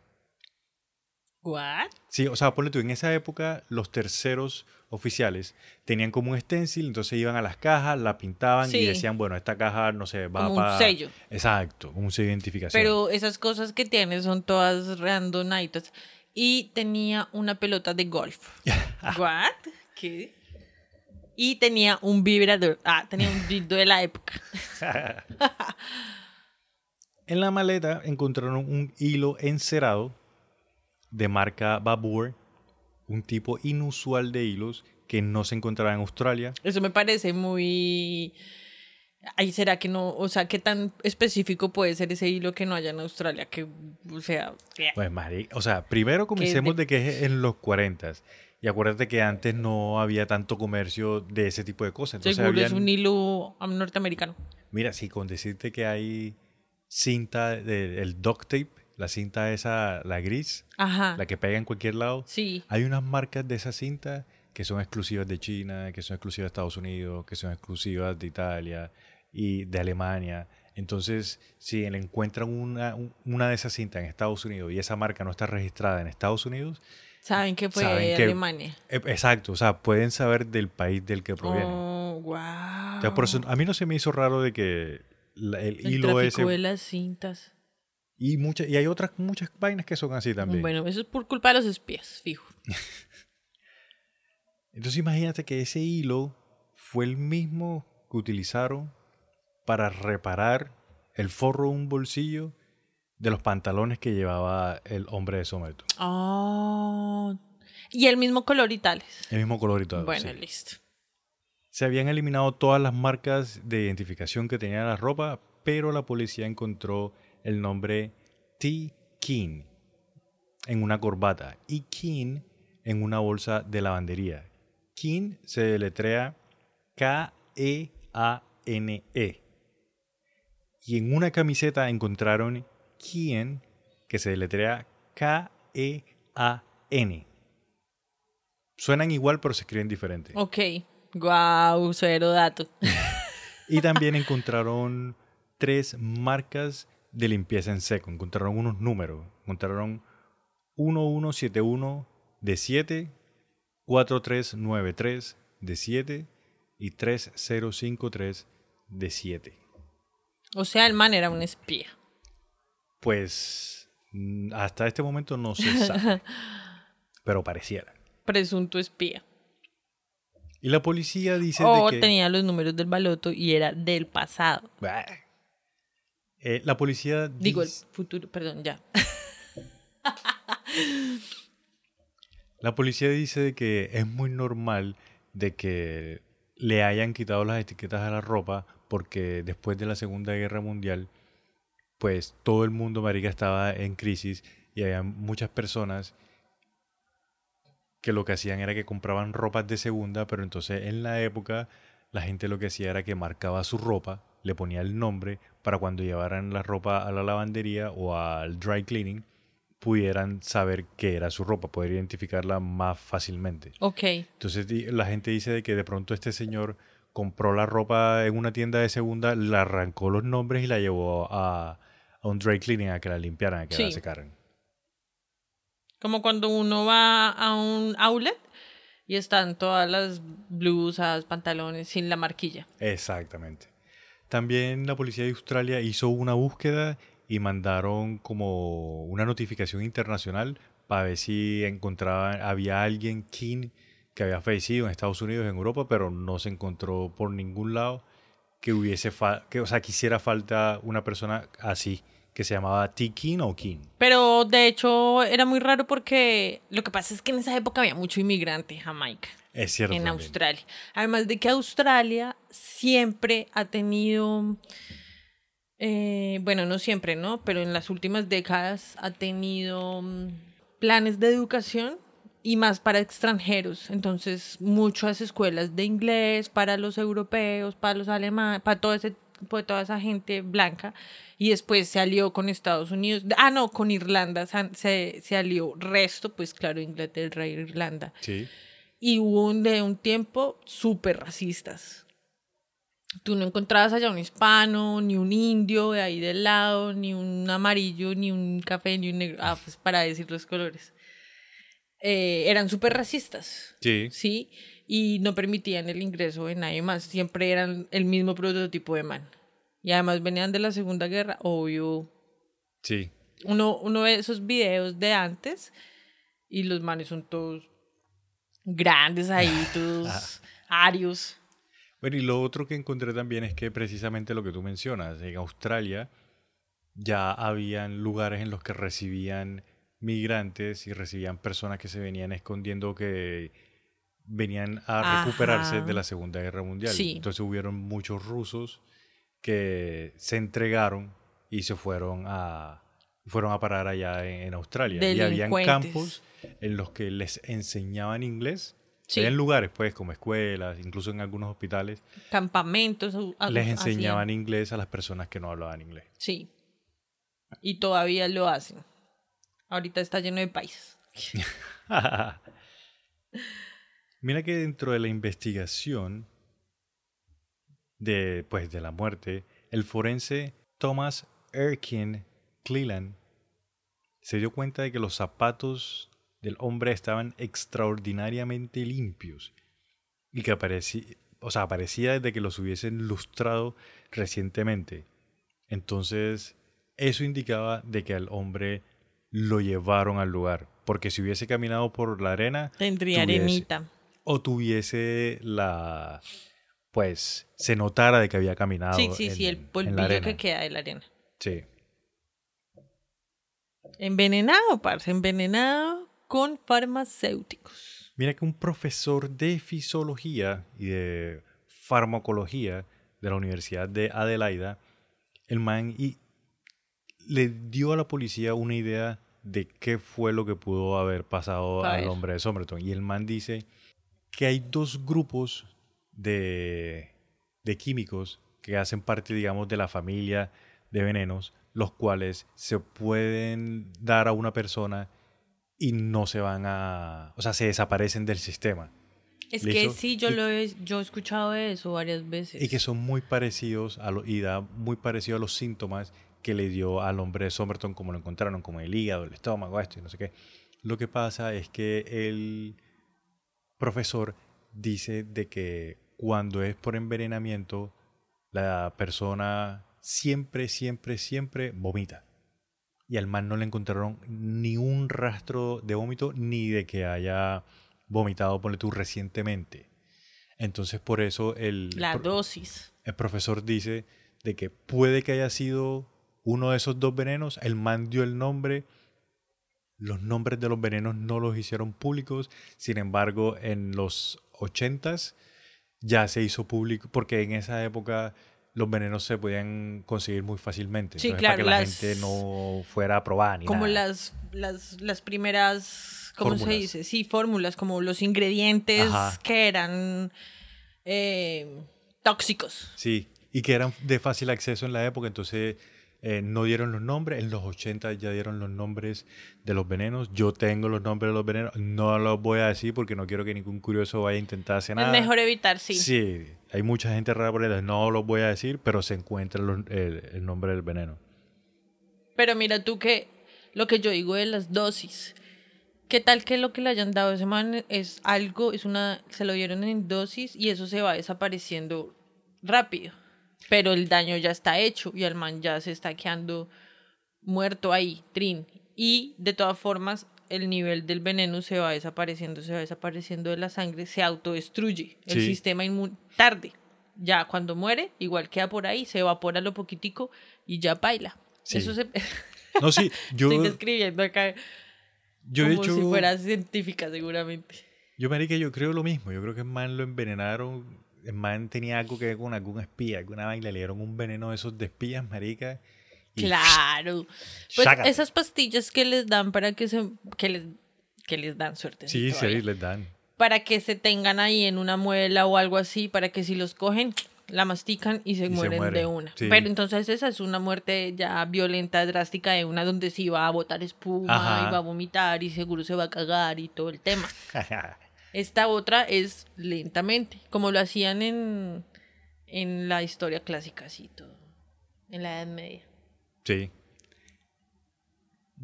What? Sí, o sea, ponle tú, en esa época los terceros oficiales tenían como un stencil, entonces iban a las cajas, la pintaban Sí. y decían, bueno, esta caja, no sé, va Como un para... sello. Exacto, un sello de identificación. Pero esas cosas que tiene son todas randonitas. Y tenía una pelota de golf. ¿What? ¿Qué? Y tenía un vibrador. Ah, tenía un dildo de la época. En la maleta encontraron un hilo encerado de marca Babur, un tipo inusual de hilos que no se encontraba en Australia. Eso me parece muy... Ahí será que no, o sea, qué tan específico puede ser ese hilo que no haya en Australia, que, o sea, Pues, mari- o sea, primero comencemos de... que es en los 40 y acuérdate que antes no había tanto comercio de ese tipo de cosas. Entonces seguro es un hilo um, norteamericano. Mira, sí, con decirte que hay cinta del duct tape, la cinta esa, la gris, Ajá. la que pega en cualquier lado. Sí. Hay unas marcas de esa cinta que son exclusivas de China, que son exclusivas de Estados Unidos, que son exclusivas de Italia y de Alemania. Entonces, si le encuentran una, un- una de esas cintas en Estados Unidos y esa marca no está registrada en Estados Unidos, Saben que fue Saben que- Alemania. eh, exacto, o sea, pueden saber del país del que proviene. Oh, wow. Entonces, por eso, a mí no se me hizo raro de que la- el, El hilo ese... de las cintas. Y, muchas y hay otras muchas vainas que son así también. Bueno, eso es por culpa de los espías, fijo. Entonces imagínate que ese hilo fue el mismo que utilizaron para reparar el forro de un bolsillo de los pantalones que llevaba el hombre de Somerton. Oh. Y el mismo color y tales. El mismo color y todo. bueno, sí. listo. Se habían eliminado todas las marcas de identificación que tenía la ropa, pero la policía encontró el nombre T. King en una corbata y King en una bolsa de lavandería. King se deletrea K-E-A-N-E. Y en una camiseta encontraron Kien, que se deletrea K-E-A-N. Suenan igual, pero se escriben diferente. Ok. Guau, cero dato. Y también encontraron tres marcas de limpieza en seco. Encontraron unos números. Encontraron 1171 de 7, 4393 de 7 y 3053 de 7. O sea, el man era un espía. Pues hasta este momento no se sabe. pero pareciera. Presunto espía. Y la policía dice O de que... tenía los números del baloto y era del pasado. Bah. Eh, la policía Digo, el dice- futuro, perdón, ya. La policía dice de que es muy normal de que le hayan quitado las etiquetas a la ropa porque después de la Segunda Guerra Mundial, pues todo el mundo, marica, estaba en crisis y había muchas personas que lo que hacían era que compraban ropas de segunda, pero entonces en la época la gente lo que hacía era que marcaba su ropa, le ponía el nombre para cuando llevaran la ropa a la lavandería o al dry cleaning, pudieran saber qué era su ropa, poder identificarla más fácilmente. Ok. Entonces la gente dice de que de pronto este señor compró la ropa en una tienda de segunda, le arrancó los nombres y la llevó a, a un dry cleaning a que la limpiaran, a que la secaran. Como cuando uno va a un outlet y están todas las blusas, pantalones sin la marquilla. Exactamente. También la policía de Australia hizo una búsqueda y mandaron como una notificación internacional para ver si encontraban, había alguien king que había fallecido en Estados Unidos, en Europa, pero no se encontró por ningún lado que hubiese, fa- que, o sea, que hiciera falta una persona así, que se llamaba T. King o King. Pero de hecho era muy raro porque lo que pasa es que en esa época había mucho inmigrante en Jamaica, Es cierto. en también. Australia. Además de que Australia siempre ha tenido, eh, bueno, no siempre, ¿no? Pero en las últimas décadas ha tenido mm, planes de educación y más para extranjeros. Entonces, muchas escuelas de inglés para los europeos, para los alemanes, para todo ese pues, toda esa gente blanca y después se alió con Estados Unidos, ah no, con Irlanda se, se, se alió resto, pues claro, Inglaterra e Irlanda. Sí. Y hubo un, de un tiempo súper racistas. Tú no encontrabas allá un hispano, ni un indio de ahí del lado, ni un amarillo, ni un café, ni un negro. Ah, pues para decir los colores. Eh, eran súper racistas, Sí. ¿sí? Y no permitían el ingreso de nadie más. Siempre eran el mismo prototipo de man. Y además venían de la Segunda Guerra, obvio. Sí. Uno, uno ve esos videos de antes y los manes son todos grandes ahí, todos Arius. Bueno, y lo otro que encontré también es que precisamente lo que tú mencionas, en Australia ya habían lugares en los que recibían migrantes y recibían personas que se venían escondiendo que venían a recuperarse Ajá. de la Segunda Guerra Mundial. Sí. Entonces hubieron muchos rusos que se entregaron y se fueron a fueron a parar allá en, en Australia. Y habían campos en los que les enseñaban inglés. Sí. Habían lugares, pues, como escuelas, incluso en algunos hospitales, Campamentos. les hacían. enseñaban inglés a las personas que no hablaban inglés. Sí. Y todavía lo hacen. Ahorita está lleno de países. Mira que dentro de la investigación de, pues, de la muerte, el forense Thomas Erkin Cleland se dio cuenta de que los zapatos del hombre estaban extraordinariamente limpios y que aparecía, o sea, aparecía desde que los hubiesen lustrado recientemente. Entonces, eso indicaba de que al hombre lo llevaron al lugar, porque si hubiese caminado por la arena, Tendría tuviese- arenita. o tuviese la pues se notara de que había caminado Sí, sí, en, sí, el polvillo que queda de la arena. Sí. Envenenado, parce, envenenado con farmacéuticos. Mira que un profesor de fisiología y de farmacología de la Universidad de Adelaida, el man y le dio a la policía una idea de qué fue lo que pudo haber pasado A al hombre de Somerton. Y el man dice que hay dos grupos de, de químicos que hacen parte, digamos, de la familia de venenos, los cuales se pueden dar a una persona y no se van a, o sea, se desaparecen del sistema. Es ¿Listo? que sí, yo Y- lo he, yo he escuchado eso varias veces. Y que son muy parecidos a lo, y da muy parecido a los síntomas que le dio al hombre de Somerton como lo encontraron, como el hígado, el estómago, esto y no sé qué. Lo que pasa es que el profesor dice de que cuando es por envenenamiento, la persona siempre, siempre, siempre vomita. Y al man no le encontraron ni un rastro de vómito ni de que haya vomitado, ponle tú, recientemente. Entonces por eso el, La dosis. el profesor dice de que puede que haya sido uno de esos dos venenos, el man dio el nombre, los nombres de los venenos no los hicieron públicos, sin embargo en los 80s ya se hizo público, porque en esa época los venenos se podían conseguir muy fácilmente, Sí, entonces para que la las- gente no fuera a probar ni Como nada. las, las, las primeras, ¿cómo se dice? Sí, fórmulas, como los ingredientes Ajá. que eran eh, tóxicos. Sí, y que eran de fácil acceso en la época, entonces eh, no dieron los nombres. En los 80 ya dieron los nombres de los venenos. Yo tengo los nombres de los venenos. No los voy a decir porque no quiero que ningún curioso vaya a intentar hacer nada. Es mejor evitar, sí. Sí, hay mucha gente rara por ahí. No los voy a decir, pero se encuentra los- el, el nombre del veneno. Pero mira tú que lo que yo digo de las dosis. ¿Qué tal que lo que le hayan dado a ese man es algo, es una, se lo dieron en dosis y eso se va desapareciendo rápido? Pero el daño ya está hecho y el man ya se está quedando muerto ahí, trin. Y de todas formas, el nivel del veneno se va desapareciendo, se va desapareciendo de la sangre, se autodestruye. El Sí. sistema inmune tarde. Ya cuando muere, igual queda por ahí, se evapora lo poquitico y ya baila. Sí. Eso se... No, sí, yo, Estoy describiendo acá yo he como hecho... si fuera científica, seguramente. Yo, marica, yo creo lo mismo. Yo creo que el man lo envenenaron. El man tenía algo que ver con algún espía, alguna vaina. Le dieron un veneno de esos de espías, marica. y Claro. Pues esas pastillas que les dan para que se que les que les dan suerte. Sí, todavía. sí, les dan. Para que se tengan ahí en una muela o algo así, para que si los cogen, la mastican y se, se mueren, de mueren, una. sí. Pero entonces esa es una muerte ya violenta, drástica de una donde sí va a botar espuma Ajá. y va a vomitar y seguro se va a cagar y todo el tema. Esta otra es lentamente, como lo hacían en, en la historia clásica, así todo, en la Edad Media. sí.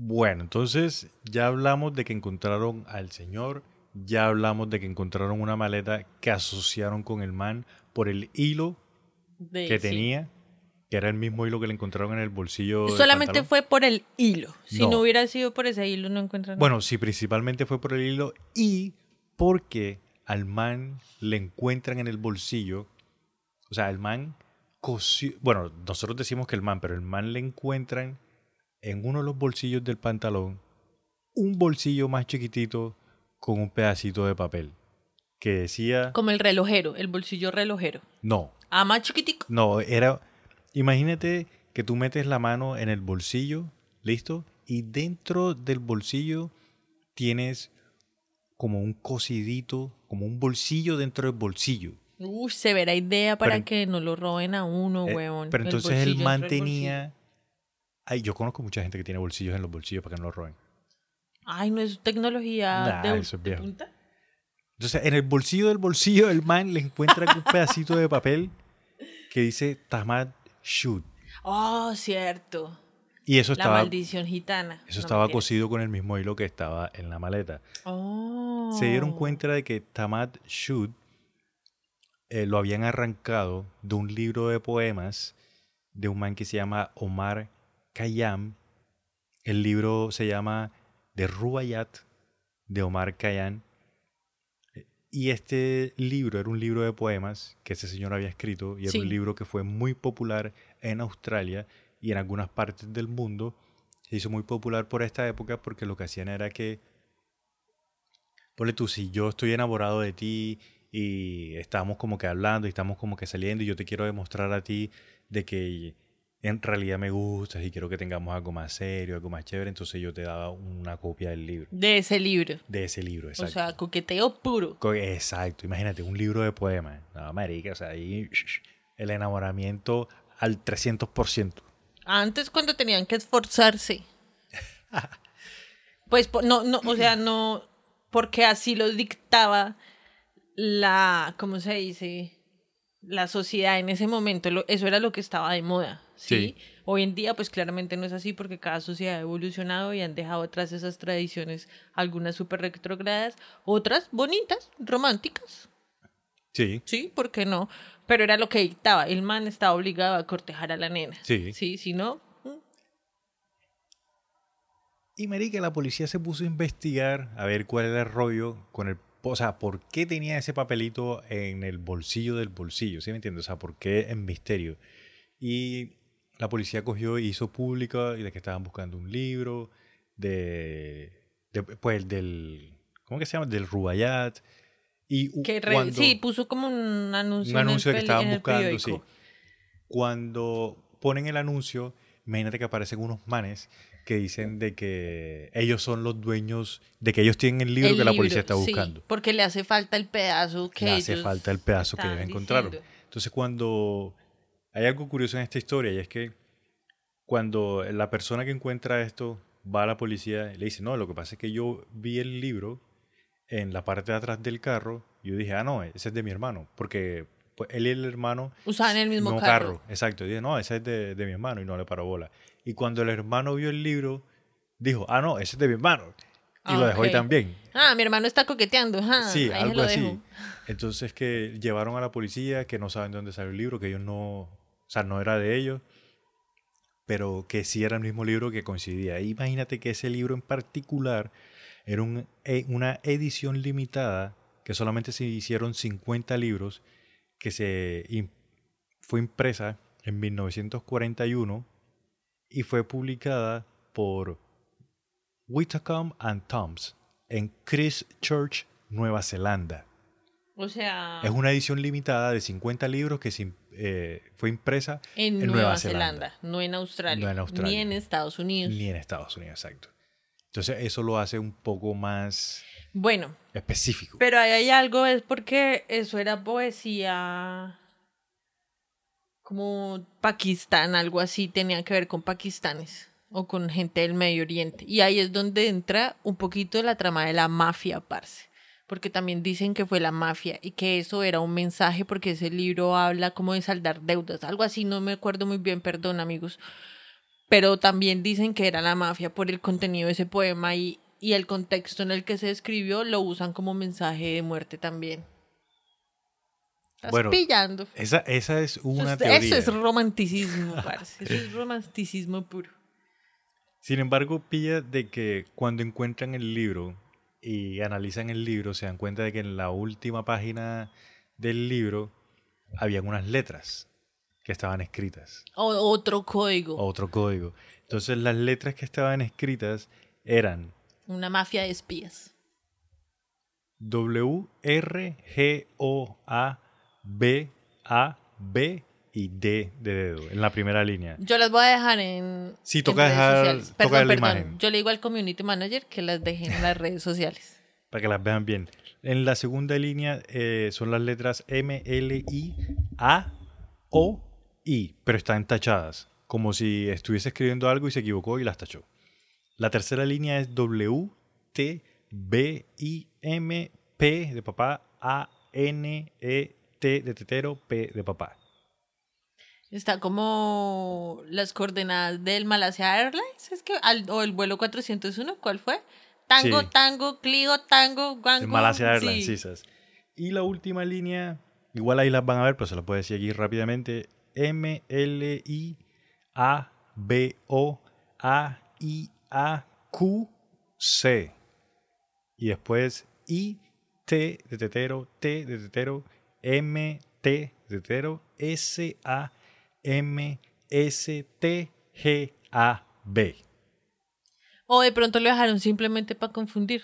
Bueno, entonces ya hablamos de que encontraron al señor, ya hablamos de que encontraron una maleta que asociaron con el man por el hilo De- que sí. tenía, que era el mismo hilo que le encontraron en el bolsillo. Solamente fue por el hilo. Si no. No. hubiera sido por ese hilo, no encuentran. Bueno, sí, principalmente fue por el hilo y porque al man le encuentran en el bolsillo, o sea, el man bueno, nosotros decimos que el man, pero el man le encuentran en uno de los bolsillos del pantalón un bolsillo más chiquitito con un pedacito de papel que decía, Como el relojero, el bolsillo relojero. no, Ah, más chiquitico. no, era, imagínate que tú metes la mano en el bolsillo, ¿listo? Y dentro del bolsillo tienes como un cosidito, como un bolsillo dentro del bolsillo. Uy, severa idea para Pero- que no lo roben a uno, Eh, huevón. pero entonces el man tenía... Ay, yo conozco mucha gente que tiene bolsillos en los bolsillos para que no lo roben. Ay, no es tecnología Nah, de, eso es de punta. Entonces, en el bolsillo del bolsillo del man le encuentran un pedacito de papel que dice Tamad Shoot. Oh, cierto. Y eso La estaba, maldición gitana. eso No, estaba cosido con el mismo hilo que estaba en la maleta. Oh. Se dieron cuenta de que Tamad Shoot eh, lo habían arrancado de un libro de poemas de un man que se llama Omar Khayyam. El libro se llama The Rubayat de Omar Khayyam. Y este libro era un libro de poemas que ese señor había escrito y era Sí. un libro que fue muy popular en Australia y en algunas partes del mundo. Se hizo muy popular por esta época porque lo que hacían era que, ponle tú, si yo estoy enamorado de ti y estamos como que hablando y estamos como que saliendo y yo te quiero demostrar a ti de que en realidad me gustas y quiero que tengamos algo más serio, algo más chévere, entonces yo te daba una copia del libro, De ese libro. de ese libro, exacto. O sea, coqueteo puro. Co- Exacto, imagínate, un libro de poemas. No, marica, o sea, ahí el enamoramiento al 300%. Antes cuando tenían que esforzarse. Pues no, no, o sea, no, porque así lo dictaba la, ¿cómo se dice? La sociedad en ese momento, lo- eso era lo que estaba de moda, ¿sí? Sí. Hoy en día, pues claramente no es así porque cada sociedad ha evolucionado y han dejado atrás esas tradiciones, algunas súper retrógradas, otras bonitas, románticas, Sí, Sí, ¿por qué no? Pero era lo que dictaba. El man estaba obligado a cortejar a la nena. Sí. Sí, si no. mm, Y marica, la policía se puso a investigar a ver cuál era el rollo con el... O sea, ¿por qué tenía ese papelito en el bolsillo del bolsillo? ¿Sí me entiendes? O sea, ¿por qué en misterio? Y la policía cogió y hizo pública y de que estaban buscando un libro de... de pues del... ¿Cómo que se llama? Del Rubayat. Y Que re- cuando- Sí, puso como un anuncio. un en el anuncio que estaban el buscando, sí. Cuando ponen el anuncio, imagínate que aparecen unos manes que dicen de que ellos son los dueños, de que ellos tienen el libro El que la libro, policía está sí, buscando. porque le hace falta el pedazo que Le hace ellos falta el pedazo que ellos encontraron. diciendo. Entonces cuando hay algo curioso en esta historia y es que cuando la persona que encuentra esto va a la policía y le dice, no, lo que pasa es que yo vi el libro en la parte de atrás del carro yo dije, ah, no, ese es de mi hermano, porque pues, él y el hermano Usaban el mismo no, carro. Exacto, dije, no, ese es de, de mi hermano y no le paró bola. Y cuando el hermano vio el libro, dijo, ah, no, ese es de mi hermano. Y lo dejó ahí Ok. también. Ah, mi hermano está coqueteando. Sí, ahí algo así. dejo. Entonces que llevaron a la policía, que no saben de dónde salió el libro, que ellos no, o sea, no era de ellos, pero que sí era el mismo libro que coincidía. Imagínate que ese libro en particular era un- e- una edición limitada, que solamente se hicieron 50 libros, que se fue impresa en 1941 y fue publicada por Whitcomb and Thoms en Christchurch, Nueva Zelanda. O sea, Es una edición limitada de 50 libros que se eh, fue impresa en, en Nueva, Nueva Zelanda, Zelanda. no en Australia, No en Australia. ni en Estados Unidos. ni en Estados Unidos, exacto. Entonces eso lo hace un poco más Bueno, específico. pero ahí hay algo, es porque eso era poesía como Pakistán, algo así, tenía que ver con pakistanes o con gente del Medio Oriente. Y ahí es donde entra un poquito la trama de la mafia, parce. Porque también dicen que fue la mafia y que eso era un mensaje porque ese libro habla como de saldar deudas, algo así, no me acuerdo muy bien, perdón amigos. Pero también dicen que era la mafia por el contenido de ese poema y, y el contexto en el que se escribió lo usan como mensaje de muerte también. Estás Bueno, pillando. Esa, esa es una eso, teoría. eso es romanticismo, parce. Eso es romanticismo puro. Sin embargo, pilla de que cuando encuentran el libro, y analizan el libro, se dan cuenta de que en la última página del libro habían unas letras que estaban escritas, O- otro código. otro código. Entonces las letras que estaban escritas eran Una mafia de espías. W, R, G, O, A, B, A, B y D de dedo en la primera línea. Yo las voy a dejar en. Sí, en toca redes dejar- toca Perdón, ver la perdón. imagen. Yo le digo al community manager que las deje en las redes sociales. para que las vean bien. En la segunda línea eh, son las letras M, L, I, A, O, I, pero están tachadas, como si estuviese escribiendo algo y se equivocó y las tachó. La tercera línea es W, T, B, I, M, P de papá, A, N, E, T de tetero, P de papá. Está como las coordenadas del Malasia Airlines, es que al- o el vuelo 401, ¿cuál fue? Tango, Sí. tango, Clio, tango, guango. El Malasia Airlines, sí. sí, esas. Y la última línea, igual ahí las van a ver, pero se las decir aquí rápidamente. M, L, I, A, B, O, A, I, A, Q, C. Y después I, T de tetero, T de tetero, M, T de tetero, S, A, M, S, T, G, A, B. O de pronto lo dejaron simplemente para confundir.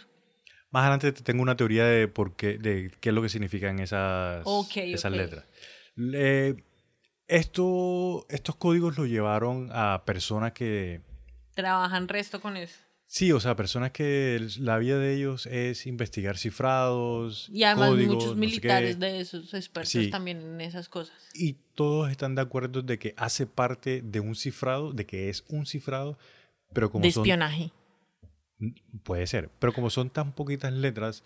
Más adelante te tengo una teoría de por qué, de qué es lo que significan esas, esas letras. Le- esto, estos códigos lo llevaron a personas que, Trabajan resto con eso. sí, o sea, personas que la vida de ellos es investigar cifrados, Y además códigos, muchos no sé militares de esos expertos Sí. también en esas cosas. y todos están de acuerdo de que hace parte de un cifrado, de que es un cifrado, pero como de son espionaje. Puede ser, pero como son tan poquitas letras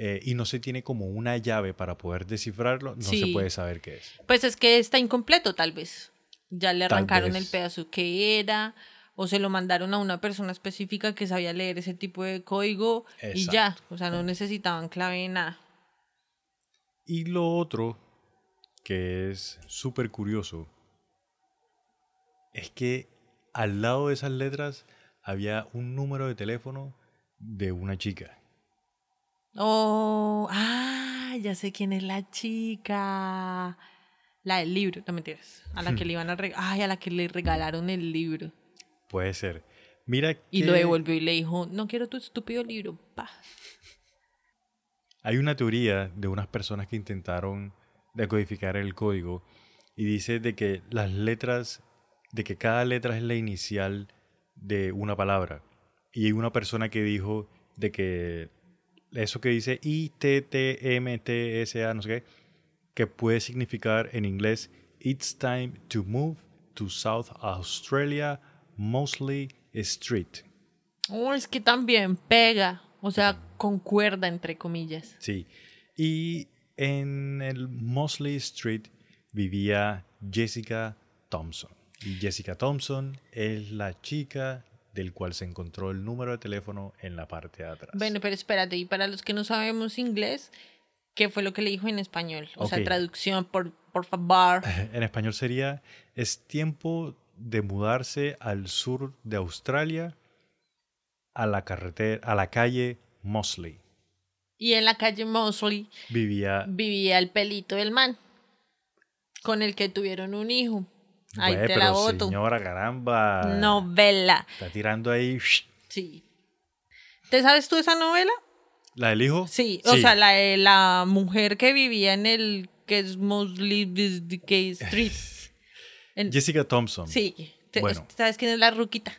eh, y no se tiene como una llave para poder descifrarlo, no Sí. se puede saber qué es. Pues es que está incompleto, tal vez. Ya le arrancaron el pedazo que era, o se lo mandaron a una persona específica que sabía leer ese tipo de código y ya. O sea, no necesitaban clave de nada. Y lo otro que es súper curioso es que al lado de esas letras había un número de teléfono de una chica. Oh, ah, ya sé quién es la chica. La del libro, no mentiras. A la que le iban a regalar. Ay, a la que le regalaron el libro. Puede ser. Mira Y que lo devolvió y le dijo, no quiero tu estúpido libro. Pa. Hay una teoría de unas personas que intentaron decodificar el código y dice de que las letras, de que cada letra es la inicial de una palabra. Y hay una persona que dijo de que eso que dice I, T, T, M, T, S, A, no sé qué, que puede significar en inglés It's time to move to South Australia, mostly street. Oh, es que también pega. O sea, concuerda entre comillas. Sí. Y en el Mosley Street vivía Jessica Thompson. Y Jessica Thompson es la chica del cual se encontró el número de teléfono en la parte de atrás. Bueno, pero espérate, y para los que no sabemos inglés, ¿qué fue lo que le dijo en español? O sea, traducción, por, por favor. En español sería, es tiempo de mudarse al sur de Australia a la carretera, a la calle Mosley. Y en la calle Mosley Vivía vivía el pelito del man, con el que tuvieron un hijo. Ahí Güey, te pero la boto. señora, caramba. Novela. Está tirando ahí. Sí. ¿Te sabes tú esa novela? ¿La del hijo? Sí, o sea, la de la mujer que vivía en el que es Mosley Street. En- Jessica Thompson. sí, Bueno. ¿sabes quién es la ruquita?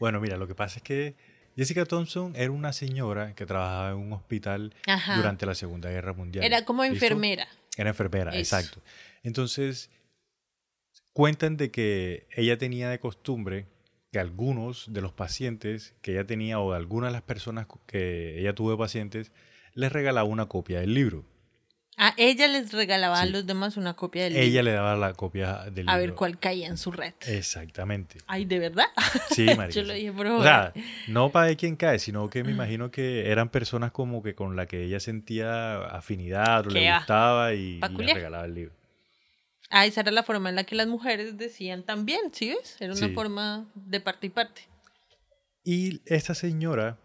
Bueno, mira, lo que pasa es que Jessica Thompson era una señora que trabajaba en un hospital Ajá. durante la Segunda Guerra Mundial. Era como ¿Listo? enfermera. Era enfermera, Eso. exacto. Entonces, cuentan de que ella tenía de costumbre que algunos de los pacientes que ella tenía o de algunas de las personas que ella tuvo de pacientes les regalaba una copia del libro. A ella les regalaba a los demás una copia del Ella libro. le daba la copia del libro. A ver cuál caía en su red. Exactamente. Ay, ¿de verdad? Sí, marica. Yo lo dije, por O sea, no para ver quién cae, sino que me imagino que eran personas como que con la que ella sentía afinidad o ¿Qué le va? gustaba y, y le regalaba el libro. Ah, esa era la forma en la que las mujeres decían también, ¿sí ves? Era una Sí. forma de parte y parte. Y esta señora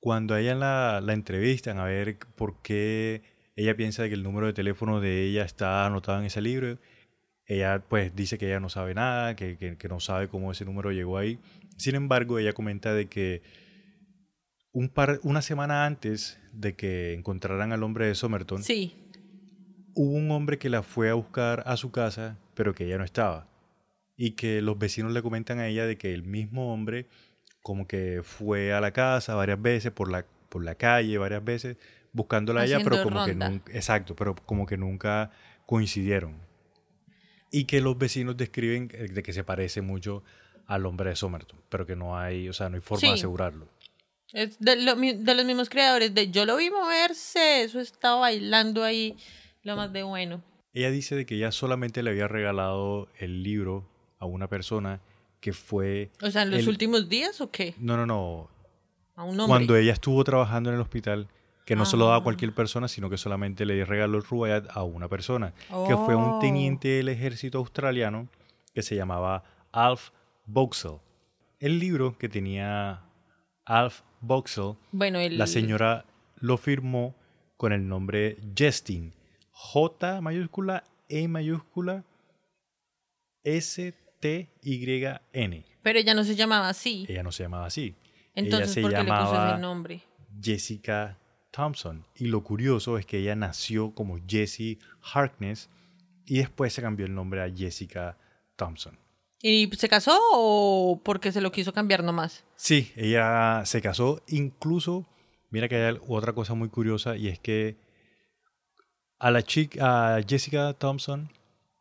cuando a ella la, la entrevistan a ver por qué ella piensa que el número de teléfono de ella está anotado en ese libro, ella pues dice que ella no sabe nada, que, que, que no sabe cómo ese número llegó ahí. Sin embargo, ella comenta de que un par, una semana antes de que encontraran al hombre de Somerton, Sí. Hubo un hombre que la fue a buscar a su casa, pero que ella no estaba. Y que los vecinos le comentan a ella de que el mismo hombre como que fue a la casa varias veces, por la, por la calle varias veces, buscándola a ella, pero como que nunca, exacto, pero como que nunca coincidieron. Y que los vecinos describen eh, de que se parece mucho al hombre de Somerton, pero que no hay, o sea, no hay forma de Sí. asegurarlo. Es de, lo de los mismos creadores de Yo lo vi moverse, eso estaba bailando ahí, lo más de bueno. Ella dice de que ella solamente le había regalado el libro a una persona que fue... O sea, ¿en los el- últimos días o qué? No, no, no. A un hombre. Cuando ella estuvo trabajando en el hospital, que no se lo daba a Ah. cualquier persona, sino que solamente le regaló el Rubaiyat a una persona, que fue un Oh. teniente del ejército australiano que se llamaba Alf Boxall. El libro que tenía Alf Boxall, Bueno, el... la señora lo firmó con el nombre Jestin. J mayúscula, E mayúscula, S, T, Y, N. Pero ella no se llamaba así. Ella no se llamaba así. Entonces, ella se ¿por qué le puso ese nombre? Jessica Thompson. Y lo curioso es que ella nació como Jessie Harkness y después se cambió el nombre a Jessica Thompson. ¿Y se casó o porque se lo quiso cambiar nomás? Sí, ella se casó. Incluso, mira que hay otra cosa muy curiosa y es que a la chica, a Jessica Thompson,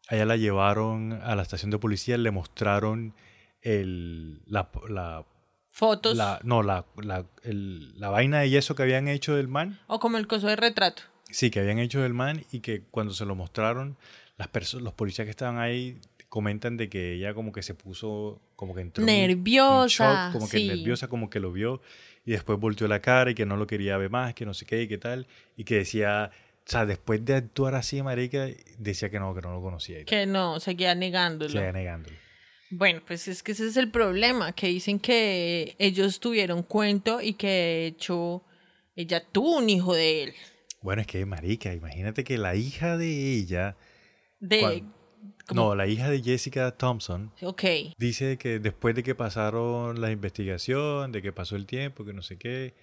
a ella la llevaron a la estación de policía, le mostraron el, la, la, Fotos. la- no, la, la, el- la vaina de yeso que habían hecho del man. O como el coso de retrato. Sí, que habían hecho del man y que cuando se lo mostraron, las los policías que estaban ahí comentan de que ella como que se puso, como que entró en un- en Nerviosa, shock, como que sí. nerviosa, como que lo vio y después volteó la cara y que no lo quería ver más, que no sé qué y qué tal, y que decía, o sea, después de actuar así, marica, decía que no, que no lo conocía y tal. Que no, seguía negándolo. Seguía negándolo. Bueno, pues es que ese es el problema, que dicen que ellos tuvieron cuento y que de hecho ella tuvo un hijo de él. Bueno, es que, marica, imagínate que la hija de ella, De... No, la hija de Jessica Thompson, Ok. Dice que después de que pasaron la investigación, de que pasó el tiempo, que no sé qué,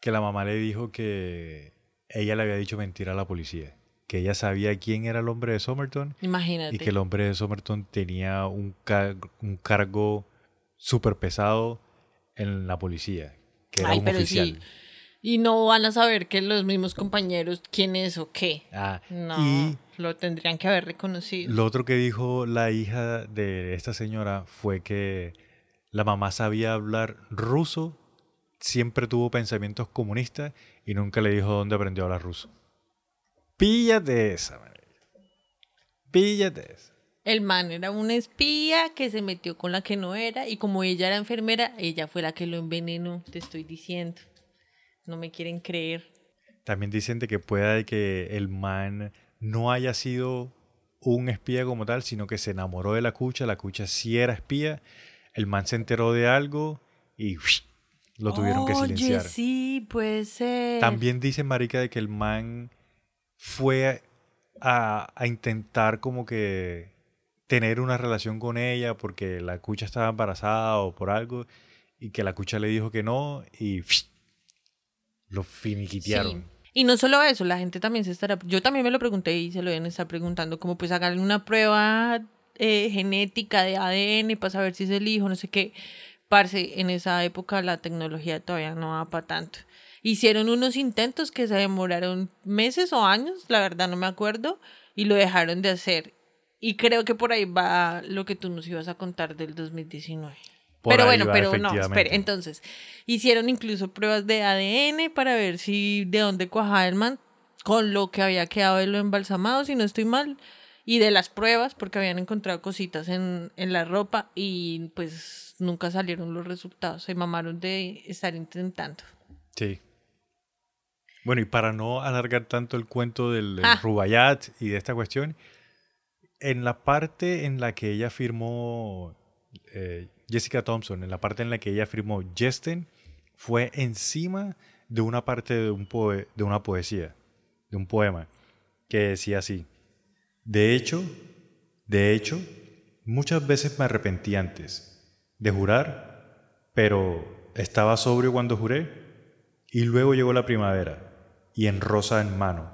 que la mamá le dijo que ella le había dicho mentira a la policía, que ella sabía quién era el hombre de Somerton Imagínate. y que el hombre de Somerton tenía un, car- un cargo súper pesado en la policía, que era Ay, un pero oficial. sí. Y no van a saber que los mismos compañeros quién es o qué. Ah, No, Y lo tendrían que haber reconocido. Lo otro que dijo la hija de esta señora fue que la mamá sabía hablar ruso, siempre tuvo pensamientos comunistas y nunca le dijo dónde aprendió a hablar ruso. Píllate esa, man. Píllate esa. El man era un espía que se metió con la que no era y como ella era enfermera, ella fue la que lo envenenó, te estoy diciendo. No me quieren creer. También dicen de que pueda de que el man no haya sido un espía como tal, sino que se enamoró de la cucha, la cucha sí era espía, el man se enteró de algo y lo tuvieron que silenciar. sí, puede ser. También dicen, marica, de que el man fue a, a intentar como que tener una relación con ella porque la cucha estaba embarazada o por algo y que la cucha le dijo que no y lo finiquitearon. Sí. Y no solo eso, la gente también se estará. Yo también me lo pregunté y se lo deben estar preguntando, como pues hagan una prueba eh, genética de ADN para saber si es el hijo, no sé qué. Parce, en esa época la tecnología todavía no va para tanto. Hicieron unos intentos que se demoraron meses o años, la verdad no me acuerdo, y lo dejaron de hacer. Y creo que por ahí va lo que tú nos ibas a contar del 2019. Por pero bueno, va, pero no, espere, entonces, hicieron incluso pruebas de ADN para ver si de dónde cuajaba el man, con lo que había quedado de lo embalsamado, si no estoy mal, y de las pruebas, porque habían encontrado cositas en, en la ropa y pues nunca salieron los resultados, se mamaron de estar intentando. Sí. Bueno, y para no alargar tanto el cuento del, Ah. Rubaiyat y de esta cuestión, en la parte en la que ella firmó eh, Jessica Thompson, en la parte en la que ella firmó Jesten, fue encima de una parte de, un poe- de una poesía, de un poema, que decía así, de hecho, de hecho, muchas veces me arrepentí antes de jurar, pero estaba sobrio cuando juré, y luego llegó la primavera, y en rosa en mano,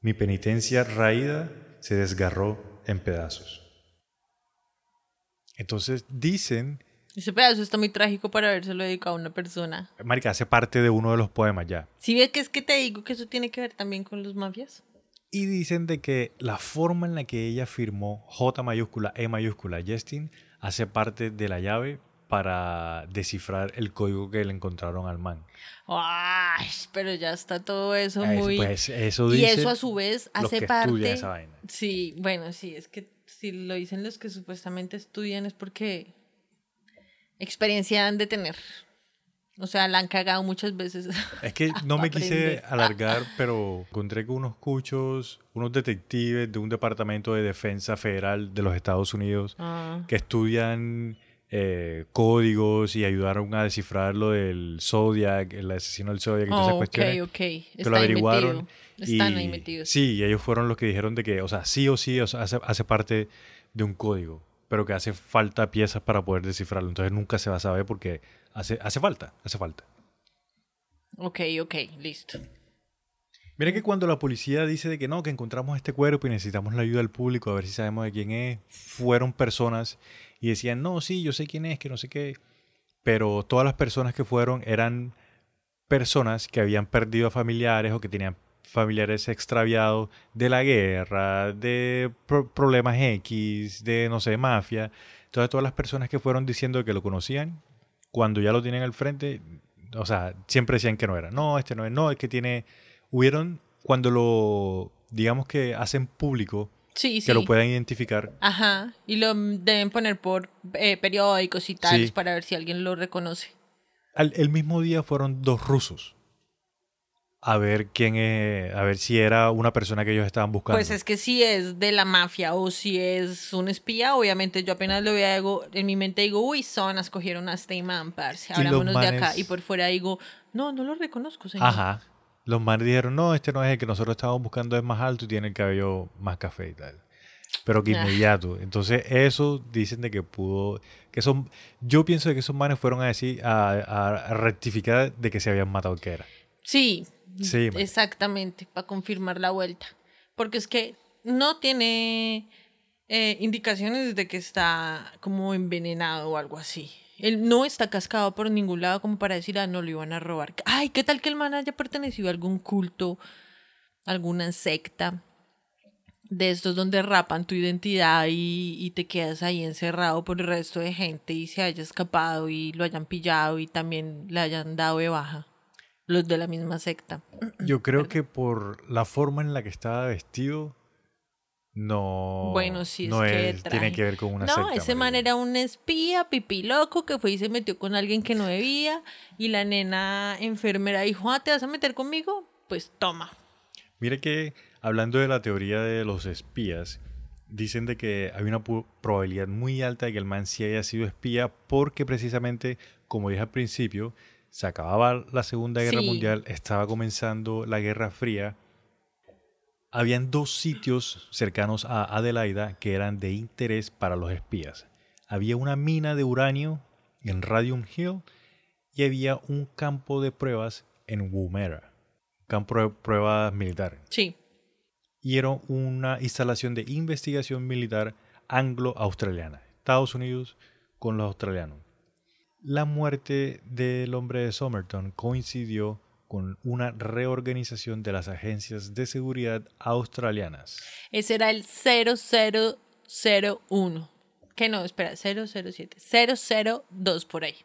mi penitencia raída se desgarró en pedazos. Entonces dicen, Ese pedazo está muy trágico para habérselo dedicado a una persona. Marica, hace parte de uno de los poemas ya. Si ves que es que te digo que eso tiene que ver también con los mafias. Y dicen de que la forma en la que ella firmó J mayúscula, E mayúscula, Justin, hace parte de la llave para descifrar el código que le encontraron al man. Ay, pero ya está todo eso muy... pues, eso y eso a su vez hace parte... esa vaina. Sí, bueno, sí, es que si lo dicen los que supuestamente estudian es porque experiencia han de tener. O sea, la han cagado muchas veces. Es que no me quise alargar, pero encontré que unos cuchos, unos detectives de un departamento de defensa federal de los Estados Unidos Ah, que estudian eh, códigos y ayudaron a descifrar lo del Zodiac, el asesino del Zodiac y todas esas oh, ok, cuestiones. ok. que Está lo ahí averiguaron. Están y- ahí metidos. Sí, y ellos fueron los que dijeron de que, o sea, sí o sí o sea, hace, hace parte de un código, pero que hace falta piezas para poder descifrarlo. Entonces nunca se va a saber porque hace, hace falta, hace falta. Ok, ok, listo. Mira que cuando la policía dice de que no, que encontramos este cuerpo y necesitamos la ayuda del público a ver si sabemos de quién es, fueron personas y decían, no, sí, yo sé quién es, que no sé qué. Pero todas las personas que fueron eran personas que habían perdido a familiares o que tenían familiares extraviados de la guerra, de pro- problemas X, de, no sé, mafia. Entonces todas las personas que fueron diciendo que lo conocían, cuando ya lo tienen al frente, o sea, siempre decían que no era. No, este no es, no, es que tiene... Hubieron, cuando lo, digamos que hacen público, Sí, sí. que lo puedan identificar, Ajá. Y lo deben poner por eh, periódicos y tales Sí. para ver si alguien lo reconoce. al, el mismo día fueron dos rusos a ver quién es, a ver si era una persona que ellos estaban buscando. Pues es que si es de la mafia o si es un espía, obviamente yo apenas lo veo en mi mente digo, uy, zonas cogieron a este man, parce, hablámonos de acá. Y por fuera digo, no, no lo reconozco, señor. Ajá. Los manes dijeron, no, este no es el que nosotros estábamos buscando, es más alto y tiene el cabello más café y tal. Pero que Ah. inmediato. Entonces, eso dicen de que pudo. que son Yo pienso de que esos manes fueron a decir, a, a rectificar de que se habían matado que era. Sí, Sí, exactamente, para confirmar la vuelta. Porque es que no tiene eh, indicaciones de que está como envenenado o algo así. Él no está cascado por ningún lado como para decir, ah, no lo iban a robar. Ay, ¿qué tal que el man haya pertenecido a algún culto, alguna secta? De estos donde rapan tu identidad y, y te quedas ahí encerrado por el resto de gente y se haya escapado y lo hayan pillado y también le hayan dado de baja. Los de la misma secta. Yo creo que por la forma en la que estaba vestido, no. Bueno, sí, es no que es- traje. tiene que ver con una no, secta, ese man era un espía, pipí loco, que fue y se metió con alguien que no debía. Y la nena enfermera dijo, ah, ¿te vas a meter conmigo? Pues toma. Mira que hablando de la teoría de los espías, dicen de que hay una probabilidad muy alta de que el man sí haya sido espía porque precisamente, como dije al principio, se acababa la Segunda Guerra Sí. Mundial, estaba comenzando la Guerra Fría. Habían dos sitios cercanos a Adelaida que eran de interés para los espías. Había una mina de uranio en Radium Hill y había un campo de pruebas en Woomera, campo de pruebas militar Sí. y era una instalación de investigación militar anglo-australiana. Estados Unidos con los australianos. La muerte del hombre de Somerton coincidió con una reorganización de las agencias de seguridad australianas. Ese era el 0001. Que no, espera, 007. 002 por ahí.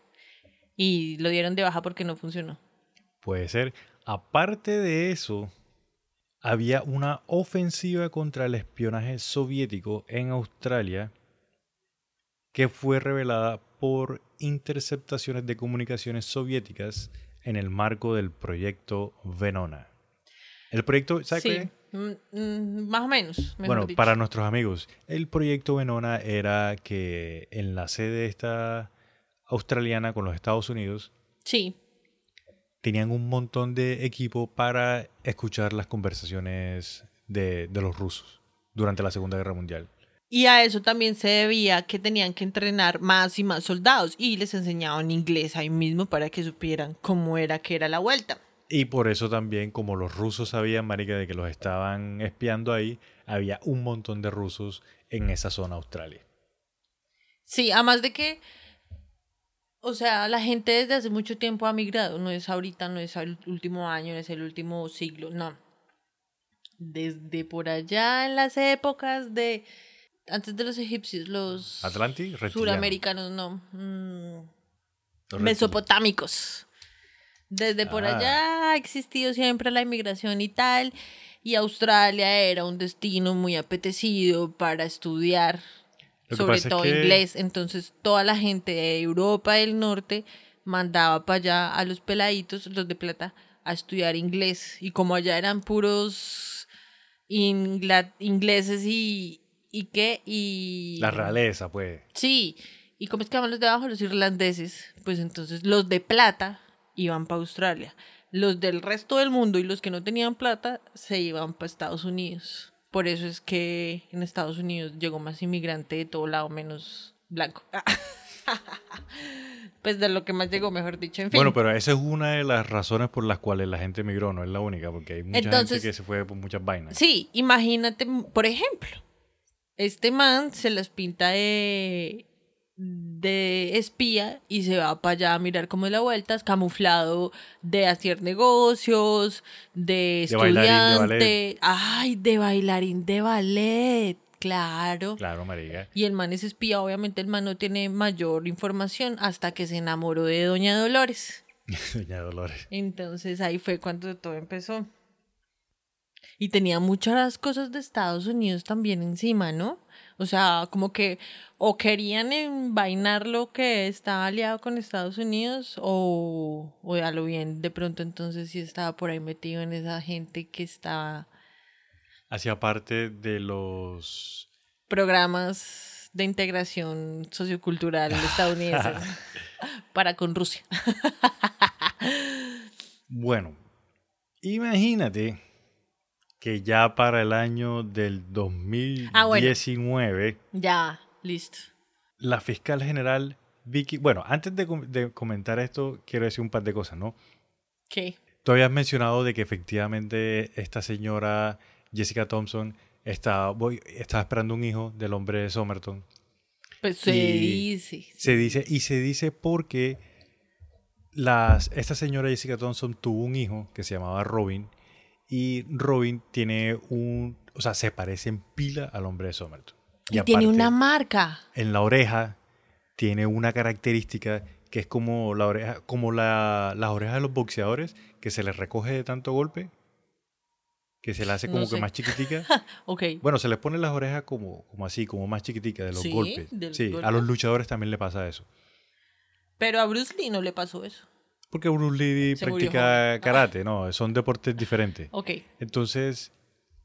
Y lo dieron de baja porque no funcionó. Puede ser. Aparte de eso, había una ofensiva contra el espionaje soviético en Australia que fue revelada por interceptaciones de comunicaciones soviéticas en el marco del proyecto Venona. El proyecto, ¿sabes Sí. qué? Mm, mm, más o menos. Bueno, dicho. para nuestros amigos, el proyecto Venona era que en la sede esta australiana con los Estados Unidos Sí. tenían un montón de equipo para escuchar las conversaciones de, de los rusos durante la Segunda Guerra Mundial. Y a eso también se debía que tenían que entrenar más y más soldados y les enseñaban inglés ahí mismo para que supieran cómo era que era la vuelta. Y por eso también, como los rusos sabían, marica, de que los estaban espiando ahí, había un montón de rusos en esa zona Australia. Sí, además de que, o sea, la gente desde hace mucho tiempo ha migrado, no es ahorita, no es el último año, no es el último siglo, no. Desde por allá en las épocas de, antes de los egipcios, los Atlanti, suramericanos, no, mm, Los mesopotámicos. Desde por Ah. allá ha existido siempre la inmigración y tal, y Australia era un destino muy apetecido para estudiar, sobre es todo que- inglés. Entonces toda la gente de Europa del Norte mandaba para allá a los peladitos, los de plata, a estudiar inglés. Y como allá eran puros ingleses y... ¿Y qué? Y... La realeza, pues. Sí, y cómo es que llaman los de abajo, los irlandeses, pues entonces los de plata iban para Australia. Los del resto del mundo y los que no tenían plata se iban para Estados Unidos. Por eso es que en Estados Unidos llegó más inmigrante de todo lado menos blanco. pues de lo que más llegó, mejor dicho, en fin. Bueno, pero esa es una de las razones por las cuales la gente emigró, no es la única, porque hay mucha Entonces- gente que se fue por muchas vainas. Sí, imagínate, por ejemplo, este man se las pinta de, de espía y se va para allá a mirar cómo es la vuelta, es camuflado de hacer negocios, de De bailarín de estudiante, ay, de bailarín de ballet, claro. Claro, marica. Y el man es espía, obviamente el man no tiene mayor información hasta que se enamoró de Doña Dolores. Doña Dolores. Entonces ahí fue cuando todo empezó. Y tenía muchas cosas de Estados Unidos también encima, ¿no? O sea, como que o querían envainar lo que estaba aliado con Estados Unidos o, o a lo bien de pronto entonces sí estaba por ahí metido en esa gente que estaba Hacía parte de los... programas de integración sociocultural estadounidense para con Rusia. Bueno, imagínate que ya para el año del Ah, bueno. 2019, ya, listo. la fiscal general Vicky... Bueno, antes de, com- de comentar esto, quiero decir un par de cosas, ¿no? ¿Qué? Tú habías mencionado de que efectivamente esta señora Jessica Thompson estaba, esperando un hijo del hombre de Somerton. Pues se dice. Se dice, y se dice porque las, esta señora Jessica Thompson tuvo un hijo que se llamaba Robin. Y Robin tiene un. O sea, se parece en pila al hombre de Somerton. Y, tiene aparte, una marca. En la oreja tiene una característica que es como la oreja, como la, las orejas de los boxeadores, que se les recoge de tanto golpe, que se le hace No como sé. que más chiquitica. Ok. Bueno, se les pone las orejas como, como así, como más chiquiticas de los Sí, golpes. sí, a los luchadores también le pasa eso. Pero a Bruce Lee no le pasó eso. Porque Bruce Lee Se murió practica joven. karate, no, son deportes diferentes. Ok. Entonces,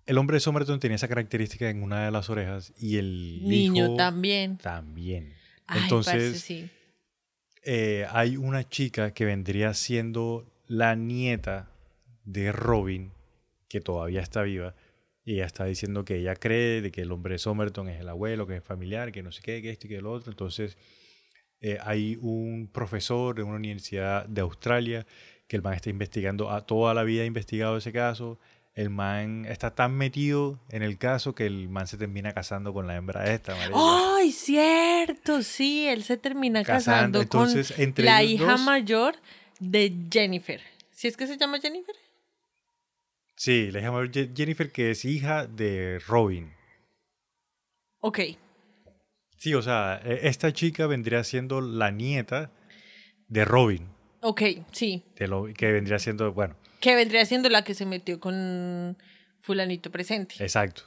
el hombre de Somerton tenía esa característica en una de las orejas y el Niño hijo también. también. Ay, Entonces, parce, sí. eh, hay una chica que vendría siendo la nieta de Robin, que todavía está viva, y ella está diciendo que ella cree de que el hombre de Somerton es el abuelo, que es familiar, que no sé qué, que esto y que lo otro. Entonces, eh, hay un profesor de una universidad de Australia que el man está investigando, a toda la vida ha investigado ese caso. El man está tan metido en el caso que el man se termina casando con la hembra esta. ¡Ay, cierto! Sí, él se termina Casando, casando, entonces, con entre la hija dos- mayor de Jennifer. ¿Sí es que se llama Jennifer? Sí, la hija mayor Je- Jennifer, que es hija de Robin. Ok. Sí, o sea, e- esta chica vendría siendo la nieta de Robin, Ok, sí. de lo, que vendría siendo, bueno, Que vendría siendo la que se metió con fulanito presente. exacto.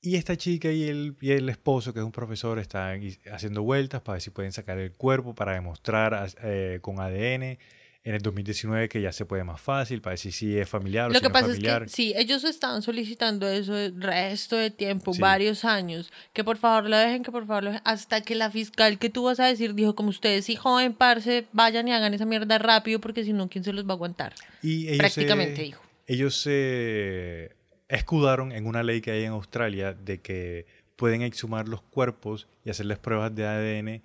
Y esta chica y el, y el esposo, que es un profesor, están haciendo vueltas para ver si pueden sacar el cuerpo, para demostrar eh, con ADN En el 2019 que ya se puede más fácil para decir si es familiar o Lo si que no pasa es familiar. es que sí, ellos estaban solicitando eso el resto de tiempo, Sí. varios años, que por favor lo dejen, que por favor lo dejen, hasta que la fiscal que tú vas a decir dijo, como ustedes sí, joven, parce, vayan y hagan esa mierda rápido porque si no, ¿quién se los va a aguantar? Y ellos Prácticamente se, dijo. Ellos se escudaron en una ley que hay en Australia de que pueden exhumar los cuerpos y hacerles pruebas de ADN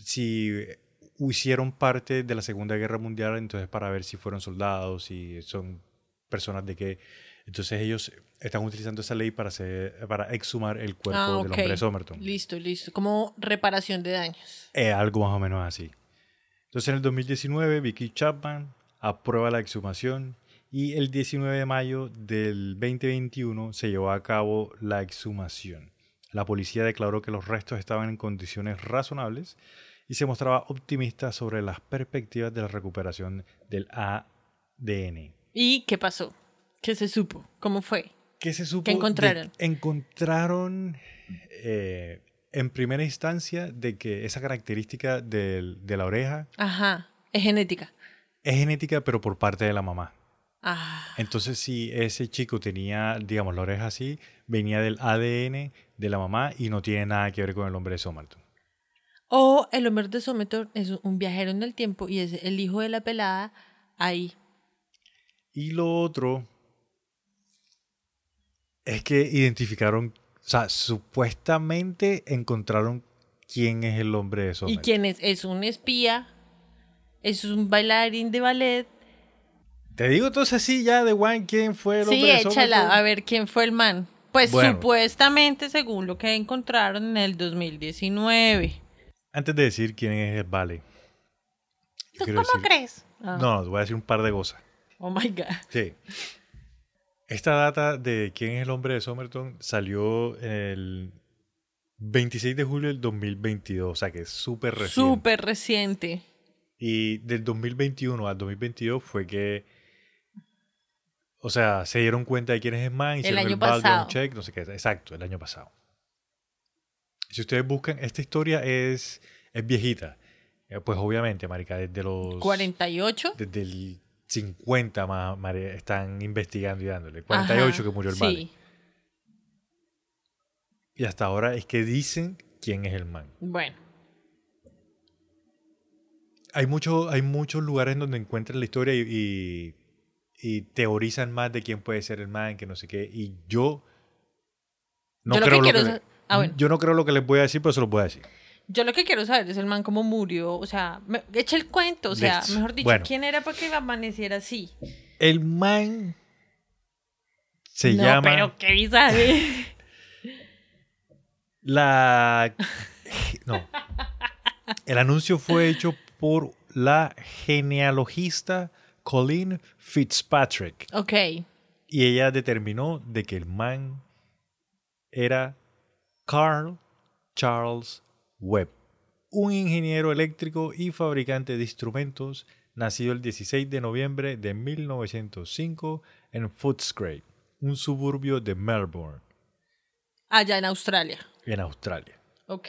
si hicieron parte de la Segunda Guerra Mundial, entonces para ver si fueron soldados, si son personas de qué. Entonces ellos están utilizando esa ley para, hacer, para exhumar el cuerpo Ah, del ok. hombre de Somerton. Listo, listo. Como reparación de daños. Eh, algo más o menos así. Entonces en el 2019 Vicky Chapman aprueba la exhumación y el 19 de mayo del 2021 se llevó a cabo la exhumación. La policía declaró que los restos estaban en condiciones razonables y se mostraba optimista sobre las perspectivas de la recuperación del ADN. ¿Y qué pasó? ¿Qué se supo? ¿Cómo fue? ¿Qué se supo? ¿Qué encontraron? de- encontraron eh, en primera instancia de que esa característica del- de la oreja Ajá, es genética. es genética, pero por parte de la mamá. Ah, Entonces, si ese chico tenía, digamos, la oreja así, venía del ADN de la mamá y no tiene nada que ver con el hombre de Somerton. O el hombre de Somerton es un viajero en el tiempo y es el hijo de la pelada ahí. Y lo otro es que identificaron, o sea, supuestamente encontraron quién es el hombre de ¿Y Somerton. quién es? Es un espía, es un bailarín de ballet. Te digo entonces así ya de Juan quién fue el Sí, hombre de échala, Somerton. a ver quién fue el man. Pues Bueno. supuestamente, según lo que encontraron en el 2019. Antes de decir quién es el Vale. ¿Tú cómo decir- crees? Ah, No, te voy a decir un par de cosas. Oh my God. Sí. Esta data de quién es el hombre de Somerton salió el 26 de julio del 2022, o sea que es súper reciente. Súper reciente. Y del 2021 al 2022 fue que, o sea, se dieron cuenta de quién es el man, hicieron el, año background pasado. check, no sé qué, exacto, el año pasado. Si ustedes buscan, esta historia es, es viejita. Eh, Pues obviamente, marica, desde los... 48. desde el 50 más, están investigando y dándole. 48 Ajá, que murió el sí. vale. Y hasta ahora es que dicen quién es el man. Bueno, Hay, mucho, hay muchos lugares en donde encuentran la historia y, y, y teorizan más de quién puede ser el man, que no sé qué. Y yo no Yo lo que creo lo que ah, bueno. yo no creo lo que les voy a decir, pero se lo voy a decir. yo lo que quiero saber es el man cómo murió. O sea, me, echa el cuento. O sea, Listo. mejor dicho, Bueno. ¿quién era para que amaneciera así? El man se no, llama pero qué bizarre. La. No. El anuncio fue hecho por la genealogista Colleen Fitzpatrick. ok. Y ella determinó de que el man era Carl Charles Webb, un ingeniero eléctrico y fabricante de instrumentos nacido el 16 de noviembre de 1905 en Footscray, un suburbio de Melbourne, Allá en Australia. en Australia. Ok.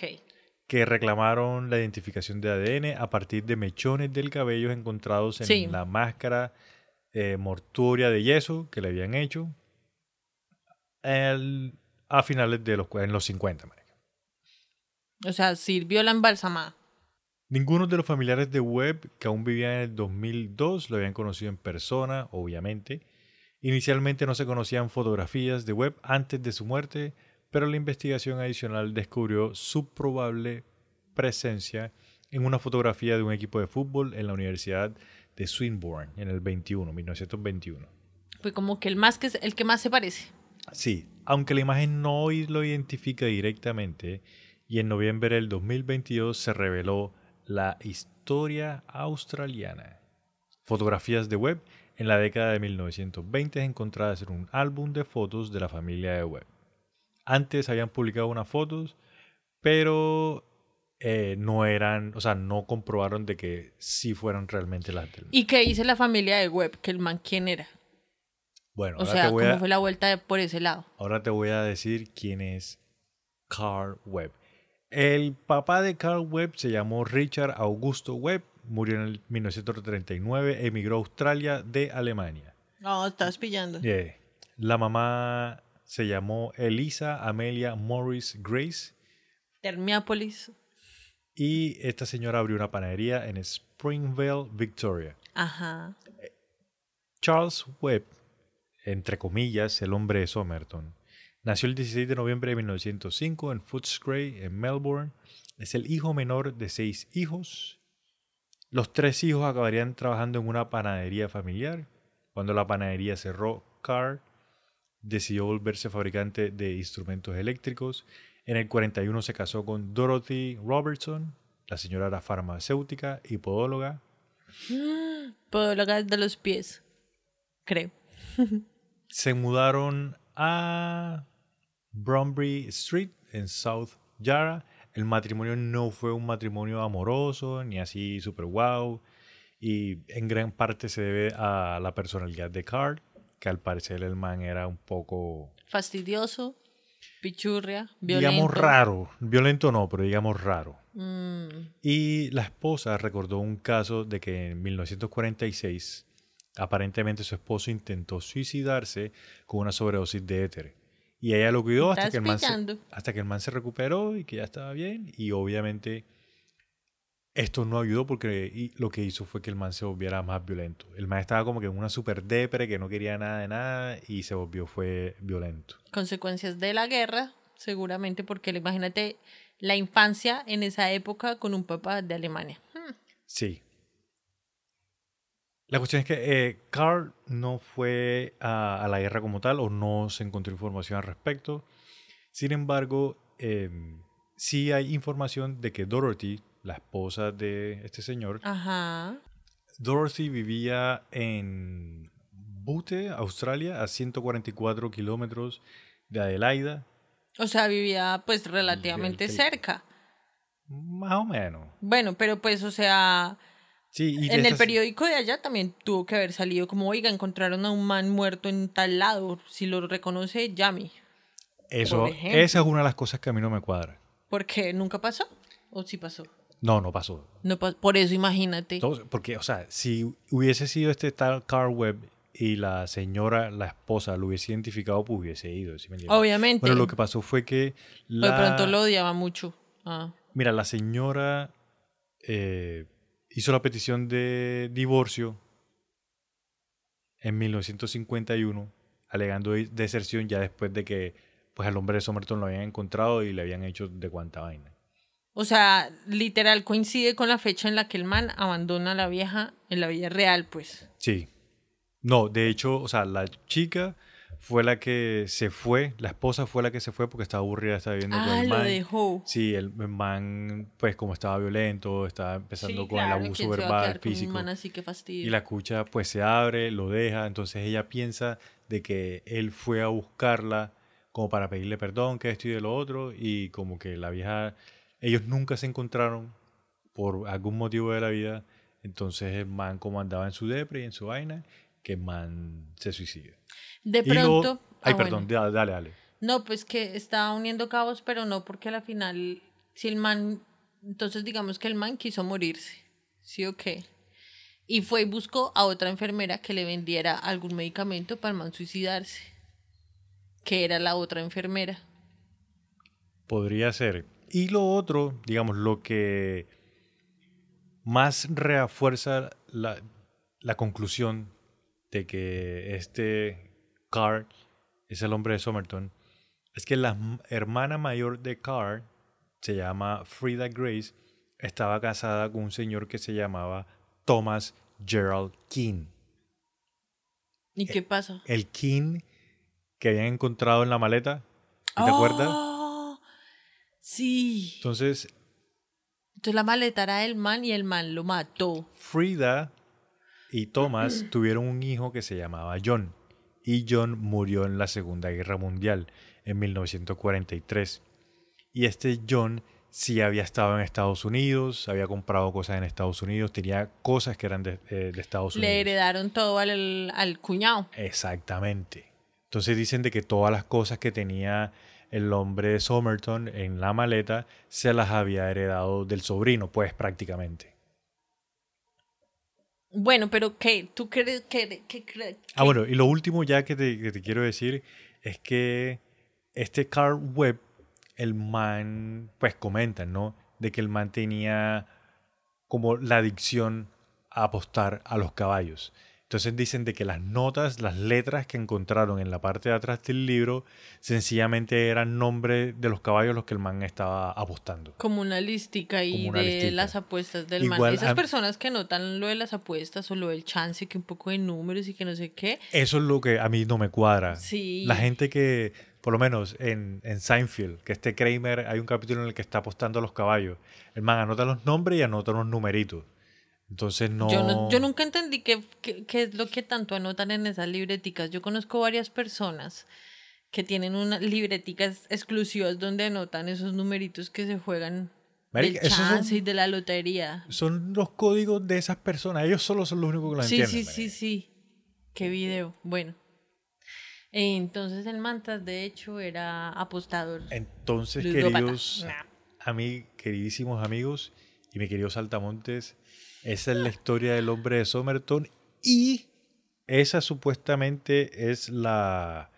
que reclamaron la identificación de ADN a partir de mechones del cabello encontrados en Sí. la máscara eh, mortuoria de yeso que le habían hecho el- a finales de los, en los 50. marica. O sea, sirvió la embalsamada. Ninguno de los familiares de Webb que aún vivían en el 2002 lo habían conocido en persona, obviamente. Inicialmente no se conocían fotografías de Webb antes de su muerte, pero la investigación adicional descubrió su probable presencia en una fotografía de un equipo de fútbol en la Universidad de Swinburne en el 21, 1921. Fue como que el más que el que más se parece. Sí, aunque la imagen no lo identifica directamente, y en noviembre del 2022 se reveló la historia australiana. Fotografías de Webb en la década de 1920 encontradas en un álbum de fotos de la familia de Webb. Antes habían publicado unas fotos, pero eh, no eran, o sea, no comprobaron de que sí fueran realmente las del ¿Y qué dice la familia de Webb? Que el man quién era. Bueno, O ahora, sea, te voy ¿cómo a, fue la vuelta por ese lado? ahora te voy a decir quién es Carl Webb. El papá de Carl Webb se llamó Richard Augusto Webb, murió en el 1939, emigró a Australia de Alemania. No, estás pillando. Yeah. La mamá se llamó Elisa Amelia Morris Grace Termiápolis. y esta señora abrió una panadería en Springville, Victoria. Ajá. Charles Webb, entre comillas, el hombre de Somerton, nació el 16 de noviembre de 1905 en Footscray, en Melbourne. Es el hijo menor de seis hijos. Los tres hijos acabarían trabajando en una panadería familiar. Cuando la panadería cerró, Carr decidió volverse fabricante de instrumentos eléctricos. En el 41 se casó con Dorothy Robertson. La señora era farmacéutica y podóloga. Podóloga de los pies. Creo. se mudaron a Brombury Street en South Yarra. El matrimonio no fue un matrimonio amoroso ni así super wow. Y en gran parte se debe a la personalidad de Carl, que al parecer el man era un poco, Fastidioso. Pichurria. Violento. digamos, raro. Violento no, pero digamos raro. Mm, Y la esposa recordó un caso de que en 1946 aparentemente su esposo intentó suicidarse con una sobredosis de éter. Y ella lo cuidó hasta que, el man se, hasta que el man se recuperó y que ya estaba bien. Y obviamente esto no ayudó porque lo que hizo fue que el man se volviera más violento. El man estaba como que en una super depre que no quería nada de nada y se volvió fue violento. consecuencias de la guerra, seguramente, porque imagínate la infancia en esa época con un papá de Alemania. Hmm. Sí. La cuestión es que eh, Carl no fue a, a la guerra como tal o no se encontró información al respecto. Sin embargo, em, sí hay información de que Dorothy, la esposa de este señor, Ajá. Dorothy vivía en Butte, Australia, a 144 kilómetros de Adelaida. O sea, vivía pues relativamente cerca. Más o menos. Bueno, pero pues, o sea, Sí, y en el periódico de allá también tuvo que haber salido como, oiga, encontraron a un man muerto en tal lado. Si lo reconoce, llame. Eso, esa es una de las cosas que a mí no me cuadra. Porque nunca pasó. ¿O sí pasó? No, no pasó. No pa- por eso imagínate. Entonces, porque, o sea, si hubiese sido este tal Carl Webb y la señora, la esposa, lo hubiese identificado, pues hubiese ido. ¿sí me? Obviamente. Bueno, lo que pasó fue que O la, de pronto lo odiaba mucho. Ah. mira, la señora eh, hizo la petición de divorcio en 1951, alegando de- deserción ya después de que pues al hombre de Somerton lo habían encontrado y le habían hecho de cuanta vaina. O sea, literal coincide con la fecha en la que el man abandona a la vieja en la vida real, pues. Sí. No, de hecho, o sea, la chica fue la que se fue, la esposa fue la que se fue porque estaba aburrida, estaba viviendo con Ah, el lo man. dejó. Sí, el man, pues como estaba violento, estaba empezando Sí, con claro, el abuso ¿quién se va a verbal, con un físico. man así que fastidio. Y la cucha pues se abre, lo deja, entonces ella piensa de que él fue a buscarla como para pedirle perdón, que esto y de lo otro, y como que la vieja, ellos nunca se encontraron por algún motivo de la vida, entonces el man como andaba en su depre y en su vaina, que el man se suicida. De pronto. ay, ah, perdón, bueno. dale, dale, dale. No, pues que estaba uniendo cabos, pero no porque a la final, si el man, entonces digamos que el man quiso morirse, ¿sí o qué? Y fue y buscó a otra enfermera que le vendiera algún medicamento para el man suicidarse, que era la otra enfermera. Podría ser. Y lo otro, digamos, lo que más refuerza la, la conclusión de que este Carr es el hombre de Somerton, es que la hermana mayor de Carr, se llama Frida Grace, estaba casada con un señor que se llamaba Thomas Gerald King. ¿Y qué pasa? El King que habían encontrado en la maleta, ¿sí ¿te acuerdas? ¡Oh! Sí. Entonces, Entonces la maleta era del man y el man lo mató. Frida y Thomas tuvieron un hijo que se llamaba John. Y John murió en la Segunda Guerra Mundial en 1943. Y este John sí había estado en Estados Unidos, había comprado cosas en Estados Unidos, tenía cosas que eran de, eh, de Estados Unidos. Le heredaron todo al, al cuñado. Exactamente. Entonces dicen de que todas las cosas que tenía el hombre de Somerton en la maleta se las había heredado del sobrino, pues prácticamente. Bueno, pero ¿qué? ¿Tú crees que... que, Ah, bueno, y lo último ya que te, que te quiero decir es que este Carl Webb, el man, pues comentan, ¿no? De que el man tenía como la adicción a apostar a los caballos. Entonces dicen de que las notas, las letras que encontraron en la parte de atrás del libro, sencillamente eran nombres de los caballos los que el man estaba apostando. Como una Como una de listica. las apuestas del Igual man. Esas a- personas que notan lo de las apuestas o lo del chance, que un poco de números y que no sé qué. Eso es lo que a mí no me cuadra. Sí. La gente que, por lo menos en, en Seinfeld, que este Kramer, hay un capítulo en el que está apostando a los caballos. El man anota los nombres y anota unos numeritos. Entonces no... Yo, no- yo nunca entendí qué, qué- qué es lo que tanto anotan en esas libreticas. Yo conozco varias personas que tienen unas libreticas exclusivas donde anotan esos numeritos que se juegan Marica, del esos son- chance y de la lotería. Son los códigos de esas personas. Ellos solo son los únicos que lo Sí, entienden. sí, sí, marica. sí. Qué video. Bueno. Entonces el Mantas, de hecho, era apostador. Entonces, ludópata. queridos, Nah. a mí, queridísimos amigos y mi querido Saltamontes, esa es la historia del hombre de Somerton y esa supuestamente es la,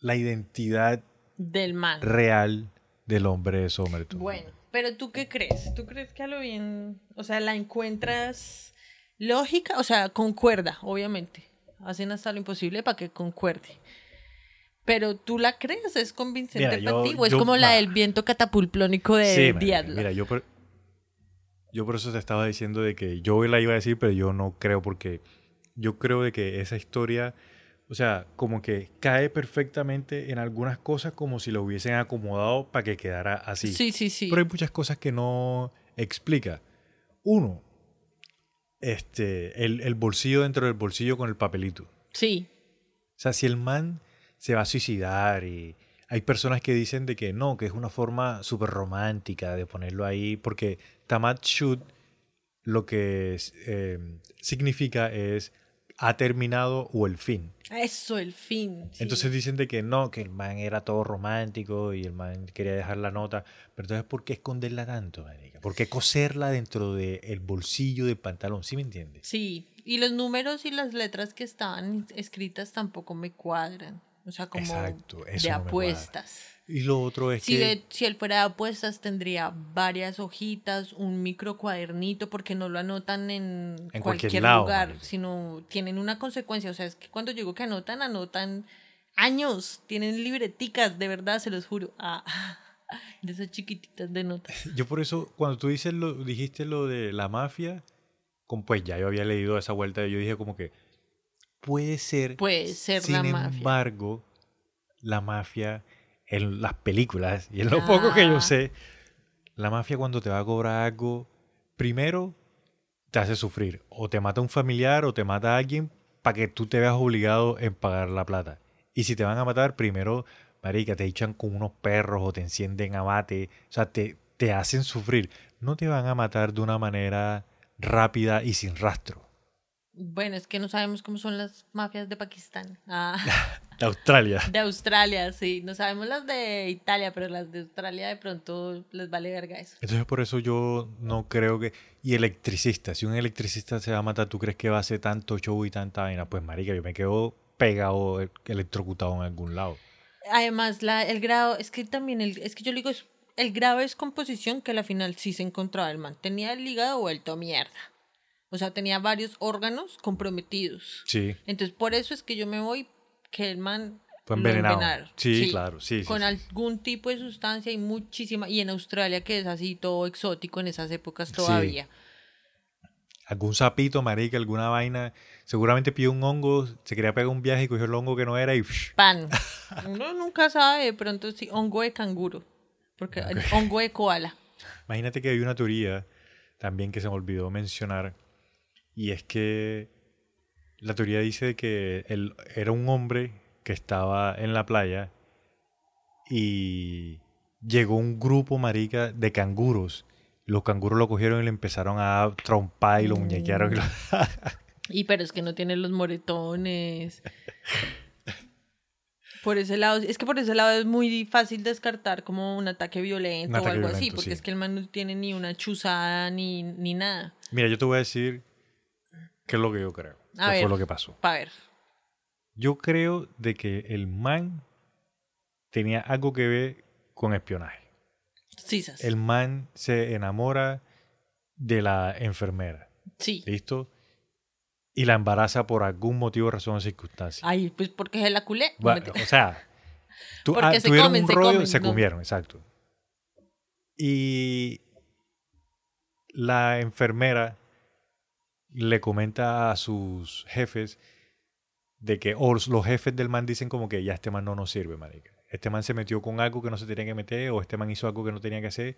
la identidad Del man. real del hombre de Somerton. Bueno, pero ¿tú qué crees? ¿Tú crees que a lo bien, o sea, la encuentras lógica? O sea, concuerda, obviamente. Hacen hasta lo imposible para que concuerde. Pero ¿tú la crees? ¿Es convincente Mira, para ti? ¿O es yo- como la nah. del viento catapulplónico de Sí, Diablo? Mira, yo yo por eso te estaba diciendo de que yo la iba a decir, pero yo no creo porque yo creo de que esa historia, o sea, como que cae perfectamente en algunas cosas como si lo hubiesen acomodado para que quedara así. Sí, sí, sí. Pero hay muchas cosas que no explica. Uno, este, el, el bolsillo dentro del bolsillo con el papelito. Sí. O sea, si el man se va a suicidar y hay personas que dicen de que no, que es una forma súper romántica de ponerlo ahí, porque Tamat Shud lo que es, eh, significa es ha terminado o el fin. Eso, el fin. sí. Entonces dicen de que no, que el man era todo romántico y el man quería dejar la nota. Pero entonces, ¿por qué esconderla tanto, marica? ¿Por qué coserla dentro del bolsillo del pantalón? ¿Sí me entiendes? Sí, y los números y las letras que estaban escritas tampoco me cuadran. O sea, como Exacto, de no apuestas. Y lo otro es Si, que... de- si él fuera de apuestas, tendría varias hojitas, un micro cuadernito, porque no lo anotan en, En cualquier cualquier, lado, lugar, sino tienen una consecuencia. O sea, es que cuando digo que anotan, anotan años, tienen libreticas, de verdad, se los juro. Ah, de esas chiquititas de notas. Yo por eso, cuando tú dices lo, dijiste lo de la mafia, pues ya yo había leído esa vuelta, yo dije como que puede ser, Puede ser sin la mafia. embargo, la mafia en las películas y en lo poco que yo Ah. sé, la mafia cuando te va a cobrar algo, primero te hace sufrir, o te mata un familiar o te mata a alguien para que tú te veas obligado en pagar la plata. Y si te van a matar, primero, marica, te echan con unos perros o te encienden a o sea, te, te hacen sufrir. No te van a matar de una manera rápida y sin rastro. Bueno, es que no sabemos cómo son las mafias de Pakistán. Ah, De Australia. de Australia, sí. No sabemos las de Italia, pero las de Australia de pronto les vale verga eso. Entonces por eso yo no creo que... Y electricista, si un electricista se va a matar, ¿tú crees que va a hacer tanto show y tanta vaina? Pues marica, yo me quedo pegado, e- electrocutado en algún lado. Además, la, el grado, es que también, el, es que yo le digo, es- el grado es composición que a la final sí se encontraba el man. Tenía el hígado vuelto mierda. O sea, tenía varios órganos comprometidos. Sí, Entonces, por eso es que yo me voy que el man fue envenenado. Sí, claro, sí. con sí. algún tipo de sustancia y muchísima. Y en Australia, que es así todo exótico en esas épocas todavía. Algún sapito, marica, alguna vaina. Seguramente pidió un hongo, se quería pegar un viaje y cogió el hongo que no era y... Pan. Uno nunca sabe, de pronto sí, hongo de canguro. Porque hongo de koala. Imagínate que hay una teoría también que se me olvidó mencionar y es que la teoría dice que él era un hombre que estaba en la playa y llegó un grupo marica de canguros. Los canguros lo cogieron y le empezaron a trompar y lo muñequearon. y lo- Y pero es que no tiene los moretones. Por ese lado, es que por ese lado es muy fácil descartar como un ataque violento Un ataque o algo así, porque sí. es que el man no tiene ni una chuzada ni, ni nada. Mira, yo te voy a decir qué es lo que yo creo. A qué ver. fue lo que pasó. Pa' ver. Yo creo de que el man tenía algo que ver con espionaje. Sisas. El man se enamora de la enfermera, Sí. ¿listo? Y la embaraza por algún motivo, razón o circunstancia. Ay, pues porque se la culé. No, Va- mentira. o sea, Porque ah, se tuvieron comen, un se rollo, comen, se no. comieron, exacto. Y la enfermera le comenta a sus jefes de que, o los jefes del man dicen como que ya este man no nos sirve, marica. Este man se metió con algo que no se tenía que meter, o este man hizo algo que no tenía que hacer,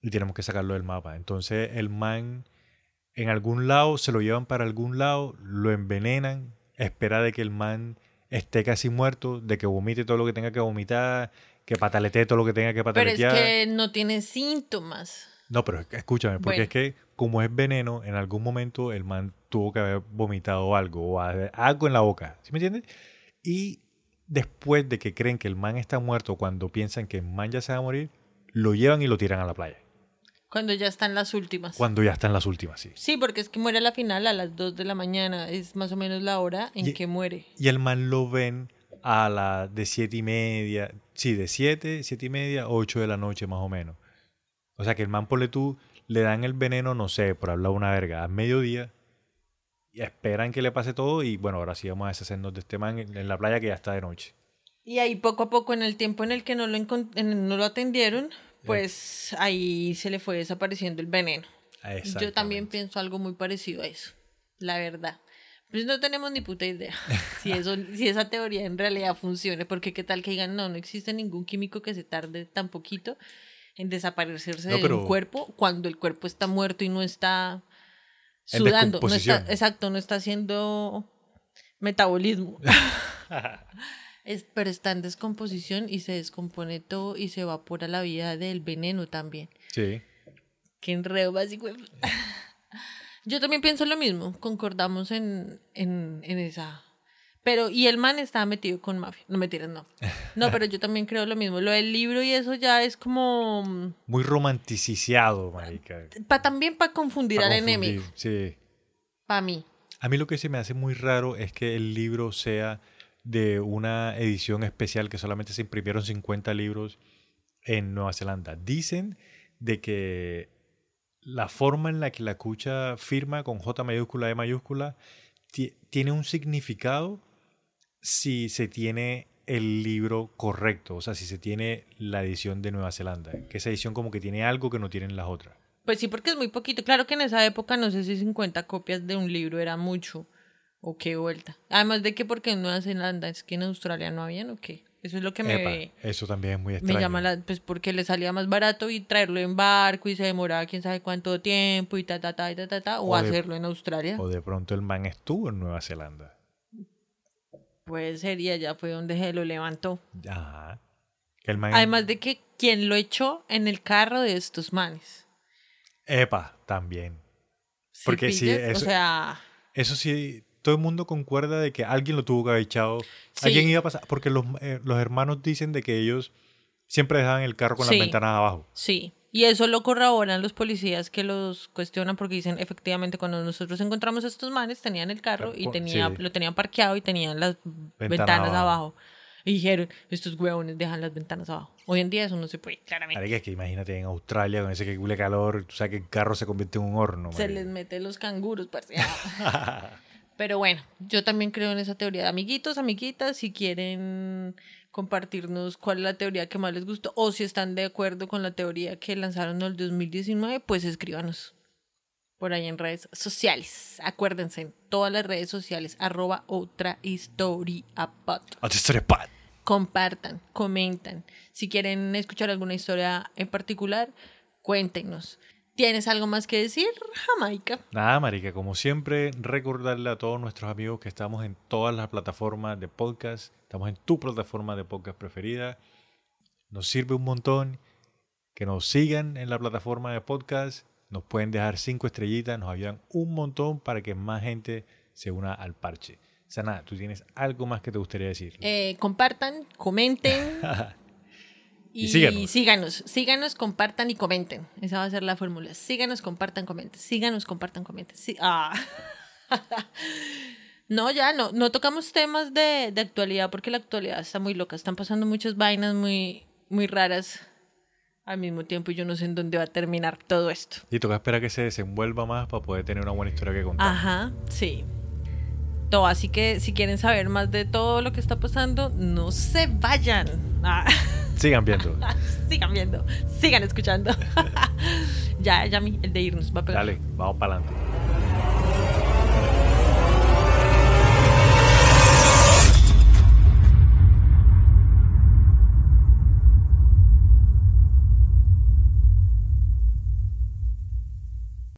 y tenemos que sacarlo del mapa. Entonces el man en algún lado, se lo llevan para algún lado, lo envenenan, espera de que el man esté casi muerto, de que vomite todo lo que tenga que vomitar, que pataletee todo lo que tenga que Pero es pataletear. que no tiene síntomas. No, pero escúchame, porque Bueno. es que como es veneno, en algún momento el man tuvo que haber vomitado algo o algo en la boca, ¿sí me entiendes? Y después de que creen que el man está muerto, cuando piensan que el man ya se va a morir, lo llevan y lo tiran a la playa. Cuando ya están las últimas. Cuando ya están las últimas, sí. Sí, porque es que muere a la final a las 2 de la mañana. Es más o menos la hora en Y- que muere. Y el man lo ven a las de siete y media, sí, de siete, siete y media, ocho de la noche más o menos. O sea que el man, ponle tú, le dan el veneno, no sé, por hablar una verga, a mediodía y esperan que le pase todo y bueno, ahora sí vamos a deshacernos de este man en, en la playa que ya está de noche. Y ahí poco a poco, en el tiempo en el que no lo, en- no lo atendieron, pues ahí se le fue desapareciendo el veneno. Yo también pienso algo muy parecido a eso, la verdad. Pues no tenemos ni puta idea si, eso, si esa teoría en realidad funcione, porque qué tal que digan, no, no existe ningún químico que se tarde tan poquito en desaparecerse No, de pero- un cuerpo cuando el cuerpo está muerto y no está sudando, no está, exacto, no está haciendo metabolismo. Es- pero está en descomposición y se descompone todo y se evapora la vida del veneno también. Sí. Qué enredo básico. Yo también pienso lo mismo, concordamos en, en, en esa. Pero, y el man estaba metido con mafia. No mentiras, no. No, pero yo también creo lo mismo. Lo del libro y eso ya es como. Muy romanticizado, marica. Pa, también para confundir Pa' al confundir, enemigo. Sí. Para mí. A mí lo que se me hace muy raro es que el libro sea de una edición especial que solamente se imprimieron 50 libros en Nueva Zelanda. Dicen de que la forma en la que la cucha firma con J mayúscula, E mayúscula, ti- tiene un significado si se tiene el libro correcto, o sea, si se tiene la edición de Nueva Zelanda, que esa edición como que tiene algo que no tienen las otras. Pues sí, porque es muy poquito. Claro que en esa época no sé si 50 copias de un libro era mucho o qué vuelta. Además de que porque en Nueva Zelanda es que en Australia no habían o qué. Eso es lo que me, Epa, eso también es muy me extraño. llama la... Pues porque le salía más barato y traerlo en barco y se demoraba quién sabe cuánto tiempo y ta, ta, ta, y ta, ta, ta. O, O de- hacerlo en Australia. O de pronto el man estuvo en Nueva Zelanda. Pues sería, ya fue donde se lo levantó. Ajá. Que el man... Además de que quien lo echó en el carro de estos manes. Epa, también. ¿Sí Porque sí, eso- O sea... Eso sí, todo el mundo concuerda de que alguien lo tuvo que haber echado. Sí. Alguien iba a pasar. Porque los, eh, los hermanos dicen de que ellos siempre dejaban el carro con Sí. las ventanas abajo. Sí, y eso lo corroboran los policías que los cuestionan porque dicen, efectivamente, cuando nosotros encontramos a estos manes, tenían el carro y tenía, sí. lo tenían parqueado y tenían las ventanas, abajo. abajo. Y dijeron, estos huevones dejan las ventanas abajo. Hoy en día eso no se puede, claramente. Marica, es que imagínate en Australia con ese que huele calor, tú sabes que el carro se convierte en un horno. Se marica. les mete los canguros, parce. Pero bueno, yo también creo en esa teoría. Amiguitos, amiguitas, si quieren compartirnos cuál es la teoría que más les gustó o si están de acuerdo con la teoría que lanzaron en el 2019, pues escríbanos por ahí en redes sociales. Acuérdense, en todas las redes sociales, arroba otra historia pod. Otra historia, pat. Compartan, comentan. Si quieren escuchar alguna historia en particular, cuéntenos. ¿Tienes algo más que decir, Jamaica? Nada, marica, como siempre, recordarle a todos nuestros amigos que estamos en todas las plataformas de podcast, estamos en tu plataforma de podcast preferida. Nos sirve un montón que nos sigan en la plataforma de podcast, nos pueden dejar cinco estrellitas, nos ayudan un montón para que más gente se una al parche. Sana, ¿tú tienes algo más que te gustaría decir? Eh, compartan, comenten. Y síganos. síganos. Síganos, compartan y comenten. Esa va a ser la fórmula. Síganos, compartan, comenten. Síganos, compartan, comenten. Sí. Ah. No, ya no, no tocamos temas de, de actualidad porque la actualidad está muy loca. Están pasando muchas vainas muy, muy raras al mismo tiempo y yo no sé en dónde va a terminar todo esto. Y toca esperar que se desenvuelva más para poder tener una buena historia que contar. Ajá, sí. Todo, así que si quieren saber más de todo lo que está pasando, no se vayan. Ah. Sigan viendo. sigan viendo, sigan escuchando. ya, ya, mi- el de irnos va a pegar. Dale, vamos para adelante.